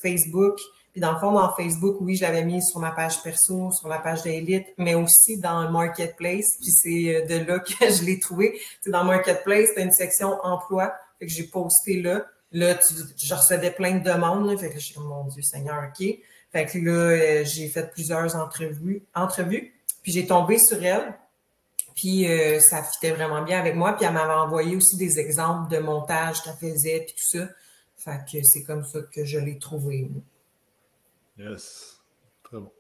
S3: Facebook, puis dans le fond, dans Facebook, oui, je l'avais mis sur ma page perso, sur la page d'élite, mais aussi dans le marketplace. Puis c'est de là que je l'ai trouvé. C'est dans marketplace, tu as une section emploi, fait que j'ai posté là. Là, tu, je recevais plein de demandes. Là, fait que je mon Dieu Seigneur, OK. Fait que là, euh, j'ai fait plusieurs entrevues, entrevues puis j'ai tombé sur elle. Puis euh, ça fitait vraiment bien avec moi. Puis elle m'avait envoyé aussi des exemples de montage qu'elle faisait, puis tout ça. Fait que c'est comme ça que je l'ai trouvé.
S1: Yes. Très bon.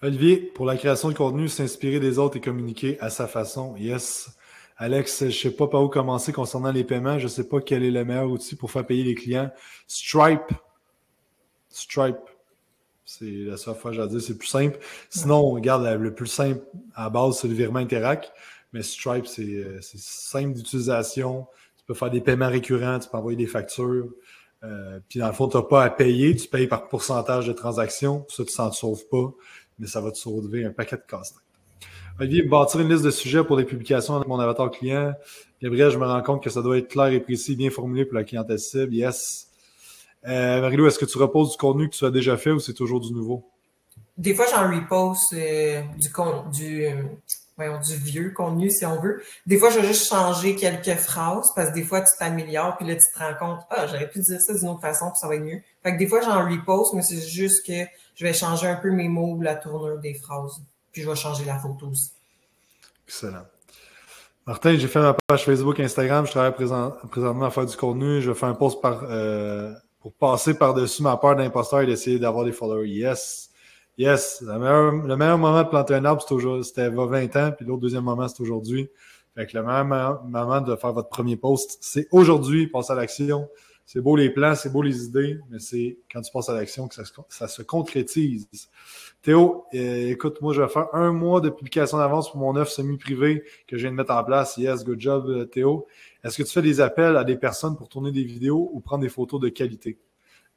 S1: Olivier, pour la création de contenu, s'inspirer des autres et communiquer à sa façon. Yes. Alex, je ne sais pas par où commencer concernant les paiements. Je ne sais pas quel est le meilleur outil pour faire payer les clients. Stripe. Stripe. C'est la seule fois que j'ai dire, c'est plus simple. Sinon, on regarde le plus simple à base, c'est le virement Interac. Mais Stripe, euh, c'est simple d'utilisation. Tu peux faire des paiements récurrents, tu peux envoyer des factures. Euh, puis dans le fond, tu n'as pas à payer, tu payes par pourcentage de transactions. Ça, tu s'en sauves pas, mais ça va te sauver un paquet de casse Olivier, bâtir une liste de sujets pour les publications avec mon avatar client. Gabriel, je me rends compte que ça doit être clair et précis, bien formulé pour la clientèle cible. Yes. Euh, Marilou, est-ce que tu reposes du contenu que tu as déjà fait ou c'est toujours du nouveau?
S3: Des fois, j'en repose euh, du, du, du vieux contenu, si on veut. Des fois, je vais juste changer quelques phrases parce que des fois, tu t'améliores puis là, tu te rends compte, ah, j'aurais pu dire ça d'une autre façon puis ça va être mieux. Fait que des fois, j'en repose, mais c'est juste que je vais changer un peu mes mots ou la tournure des phrases. Puis je vais changer la photo aussi.
S1: Excellent. Martin, j'ai fait ma page Facebook, Instagram. Je travaille présentement à faire du contenu. Je vais faire un post par, euh, pour passer par-dessus ma peur d'imposteur et d'essayer d'avoir des followers. Yes. Yes. Le meilleur, moment de planter un arbre, c'était il y a 20 ans. Puis l'autre deuxième moment, c'est aujourd'hui. Fait que le meilleur moment de faire votre premier post, c'est aujourd'hui. Passe à l'action. C'est beau les plans, c'est beau les idées, mais c'est quand tu passes à l'action que ça se concrétise. Théo, euh, écoute, moi, je vais faire un mois de publication d'avance pour mon œuvre semi-privé que je viens de mettre en place. Yes, good job, euh, Théo. Est-ce que tu fais des appels à des personnes pour tourner des vidéos ou prendre des photos de qualité?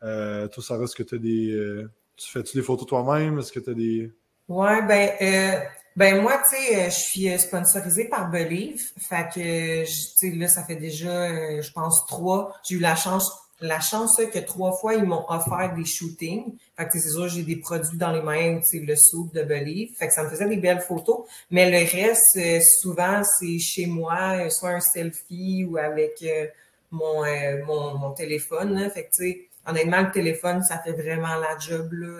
S1: Euh, toi, Sarah, est-ce que tu as des. Euh, tu fais-tu des photos toi-même? Est-ce que tu as des.
S3: Ouais, ben, ben moi, tu sais, je suis sponsorisée par Believe. Fait que, tu sais, là, ça fait déjà, je pense, trois. J'ai eu la chance la chance que trois fois, ils m'ont offert des shootings. Fait que c'est sûr, j'ai des produits dans les mains, le soupe de Believe. Fait ça me faisait des belles photos. Mais le reste, euh, souvent, c'est chez moi, euh, soit un selfie ou avec euh, mon, téléphone. Fait tu sais, honnêtement, le téléphone, ça fait vraiment la job, là.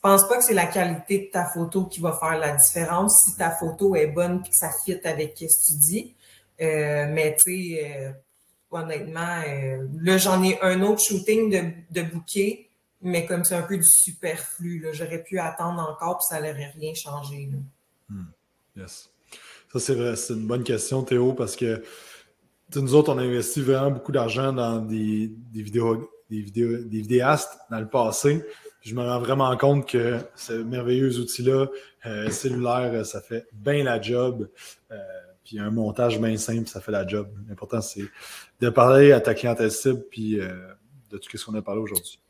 S3: Pense pas que c'est la qualité de ta photo qui va faire la différence si ta photo est bonne et que ça fit avec ce que tu dis. mais tu sais, honnêtement. Euh, là, j'en ai un autre shooting de, bouquet, mais comme c'est un peu du superflu, j'aurais pu attendre encore, puis ça n'aurait rien changé.
S1: Hmm. Yes. Ça, c'est une bonne question, Théo, parce que nous autres, on a investi vraiment beaucoup d'argent dans des, des, vidéos, des, vidéos, des vidéastes dans le passé. Je me rends vraiment compte que ce merveilleux outil-là, euh, cellulaire, ça fait bien la job. Euh, puis un montage bien simple, ça fait la job. L'important, c'est de parler à ta clientèle cible, puis euh, de tout ce qu'on a parlé aujourd'hui.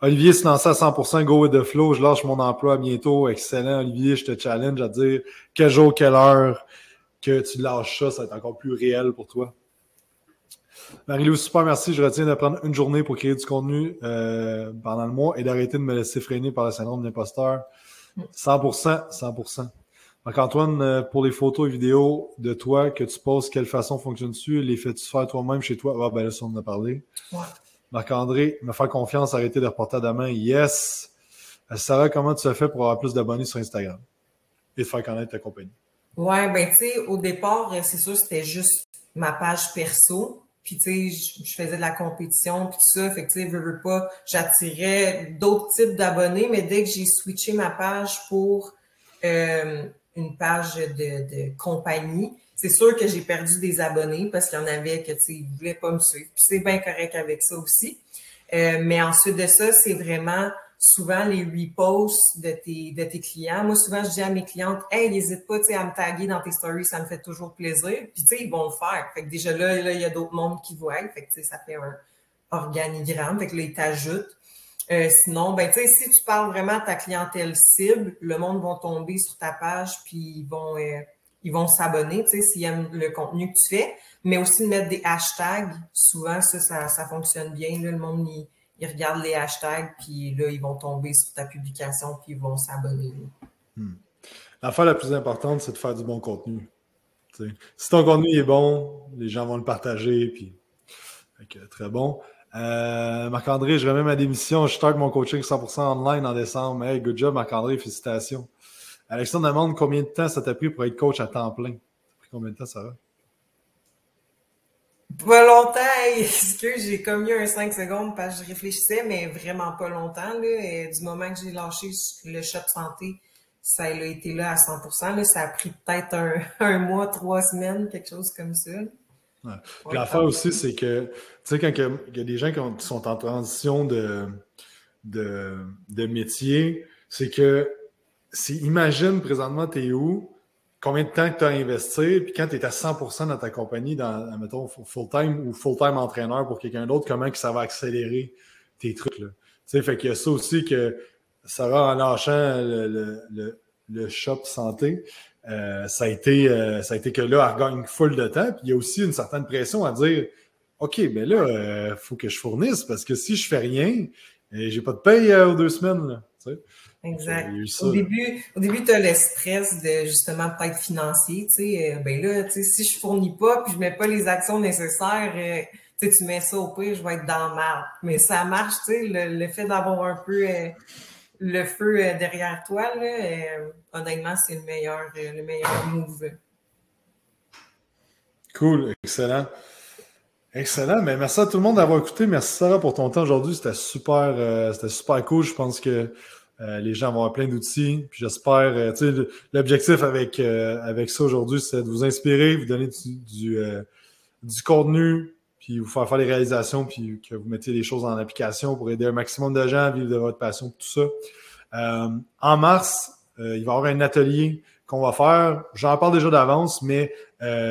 S1: Olivier se lance à 100% Go with the Flow. Je lâche mon emploi bientôt. Excellent, Olivier. Je te challenge à dire quel jour, quelle heure que tu lâches ça. Ça va être encore plus réel pour toi. Marie-Lou, super merci. Je retiens de prendre une journée pour créer du contenu euh, pendant le mois et d'arrêter de me laisser freiner par le syndrome de l'imposteur. 100%, 100%. Marc-Antoine, euh, pour les photos et vidéos de toi que tu poses, quelle façon fonctionne-tu? Les fais-tu faire toi-même chez toi? Ah, ben là, ça, on en a parlé. Marc-André, me faire confiance, arrêter de reporter à demain. Yes! Euh, Sarah, comment tu as fait pour avoir plus d'abonnés sur Instagram et de faire connaître ta compagnie?
S3: Ouais, ben, tu sais, au départ, euh, c'est sûr, c'était juste ma page perso. Puis, tu sais, je faisais de la compétition, puis tout ça. Fait que, tu sais, veux, veux pas, j'attirais d'autres types d'abonnés, mais dès que j'ai switché ma page pour une page de, compagnie. C'est sûr que j'ai perdu des abonnés parce qu'il y en avait que, tu sais, ils voulaient pas me suivre. C'est bien correct avec ça aussi. Euh, mais ensuite de ça, c'est vraiment souvent les reposts de tes, de tes clients. Moi, souvent, je dis à mes clientes, hey, n'hésite pas à me taguer dans tes stories, ça me fait toujours plaisir. Puis, tu sais, ils vont le faire. Fait que déjà là, là il y a d'autres mondes qui voient. Fait que, ça fait un organigramme. Fait que ils t'ajoutent. Euh, sinon, ben, si tu parles vraiment à ta clientèle cible, le monde va tomber sur ta page puis ils vont, euh, vont s'abonner s'ils aiment le contenu que tu fais. Mais aussi de mettre des hashtags. Souvent, ça, ça, fonctionne bien. le monde, il, regarde les hashtags puis là, ils vont tomber sur ta publication puis ils vont s'abonner.
S1: Hmm. L'affaire la plus importante, c'est de faire du bon contenu. Si ton contenu est bon, les gens vont le partager. Puis... très bon. Euh, Marc-André, je remets ma démission. Je start mon coaching 100% online en décembre. Hey, good job, Marc-André. Félicitations. Alexandre demande combien de temps ça t'a pris pour être coach à temps plein. Ça pris combien de temps, ça va?
S3: Pas longtemps, que j'ai comme eu un 5 secondes parce que je réfléchissais, mais vraiment pas longtemps. Du moment que j'ai lâché le shot santé, ça a été là à 100%. Là. Ça a pris peut-être un, mois, trois semaines, quelque chose comme ça.
S1: Ouais. L'affaire aussi, c'est que, tu sais, quand il y a des gens qui, sont en transition de, de, de métier, c'est que, si, imagine présentement, tu es où, combien de temps que tu as investi, puis quand tu es à 100% dans ta compagnie, dans, mettons, full-time ou full-time entraîneur pour quelqu'un d'autre, comment que ça va accélérer tes trucs, là? Tu sais, fait qu'il y a ça aussi que ça va en lâchant le, le, le, shop santé, euh, ça, a été, euh, ça a été que là, elle gagne full de temps. Puis il y a aussi une certaine pression à dire OK, mais là, il euh, faut que je fournisse parce que si je fais rien, j'ai pas de paye aux deux semaines. Là, tu sais.
S3: Exact. Au début, au début tu as le stress de justement peut-être financier. Tu sais, ben là, tu sais, si je fournis pas puis je mets pas les actions nécessaires, tu, sais, tu mets ça au pire, je vais être dans le mal. Mais ça marche, tu sais, le, fait d'avoir un peu le feu derrière toi, là, honnêtement, c'est le meilleur, le meilleur move.
S1: Cool, excellent. Excellent. Mais merci à tout le monde d'avoir écouté. Merci Sarah pour ton temps aujourd'hui. C'était super, super cool. Je pense que euh, les gens vont avoir plein d'outils. J'espère, euh, l'objectif avec, euh, avec ça aujourd'hui, c'est de vous inspirer, vous donner du, du, contenu, puis vous faire faire les réalisations, puis que vous mettiez les choses en application pour aider un maximum de gens à vivre de votre passion, tout ça. en mars, il va y avoir un atelier qu'on va faire. J'en parle déjà d'avance, mais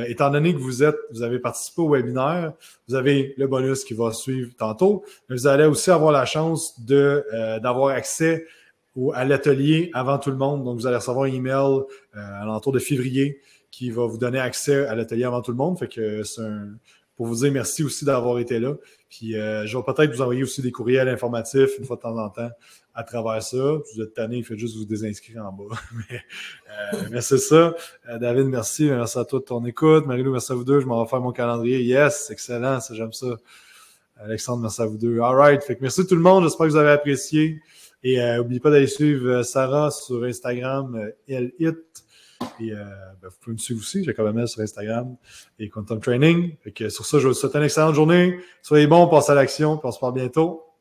S1: étant donné que vous êtes, vous avez participé au webinaire, vous avez le bonus qui va suivre tantôt. Mais vous allez aussi avoir la chance de d'avoir accès ou à l'atelier avant tout le monde. Donc, vous allez recevoir un email euh, à l'entour de février qui va vous donner accès à l'atelier avant tout le monde. Fait que c'est un, pour vous dire merci aussi d'avoir été là. Puis euh, je vais peut-être vous envoyer aussi des courriels informatifs une fois de temps en temps à travers ça. Vous êtes tanné, il fait juste vous désinscrire en bas. Euh, mais, c'est ça. David, merci. Merci à toi de ton écoute. Marilou, merci à vous deux. Je m'en vais faire mon calendrier. Yes, excellent. J'aime ça. Alexandre, merci à vous deux. All right. Fait que merci tout le monde. J'espère que vous avez apprécié. Et n'oubliez euh, pas d'aller suivre euh, Sarah sur Instagram, euh, elle hit. Et ben, vous pouvez me suivre aussi, quand même sur Instagram et Quantum Training. Fait que sur ça, je vous souhaite une excellente journée. Soyez bons, passez à l'action, puis on se parle bientôt.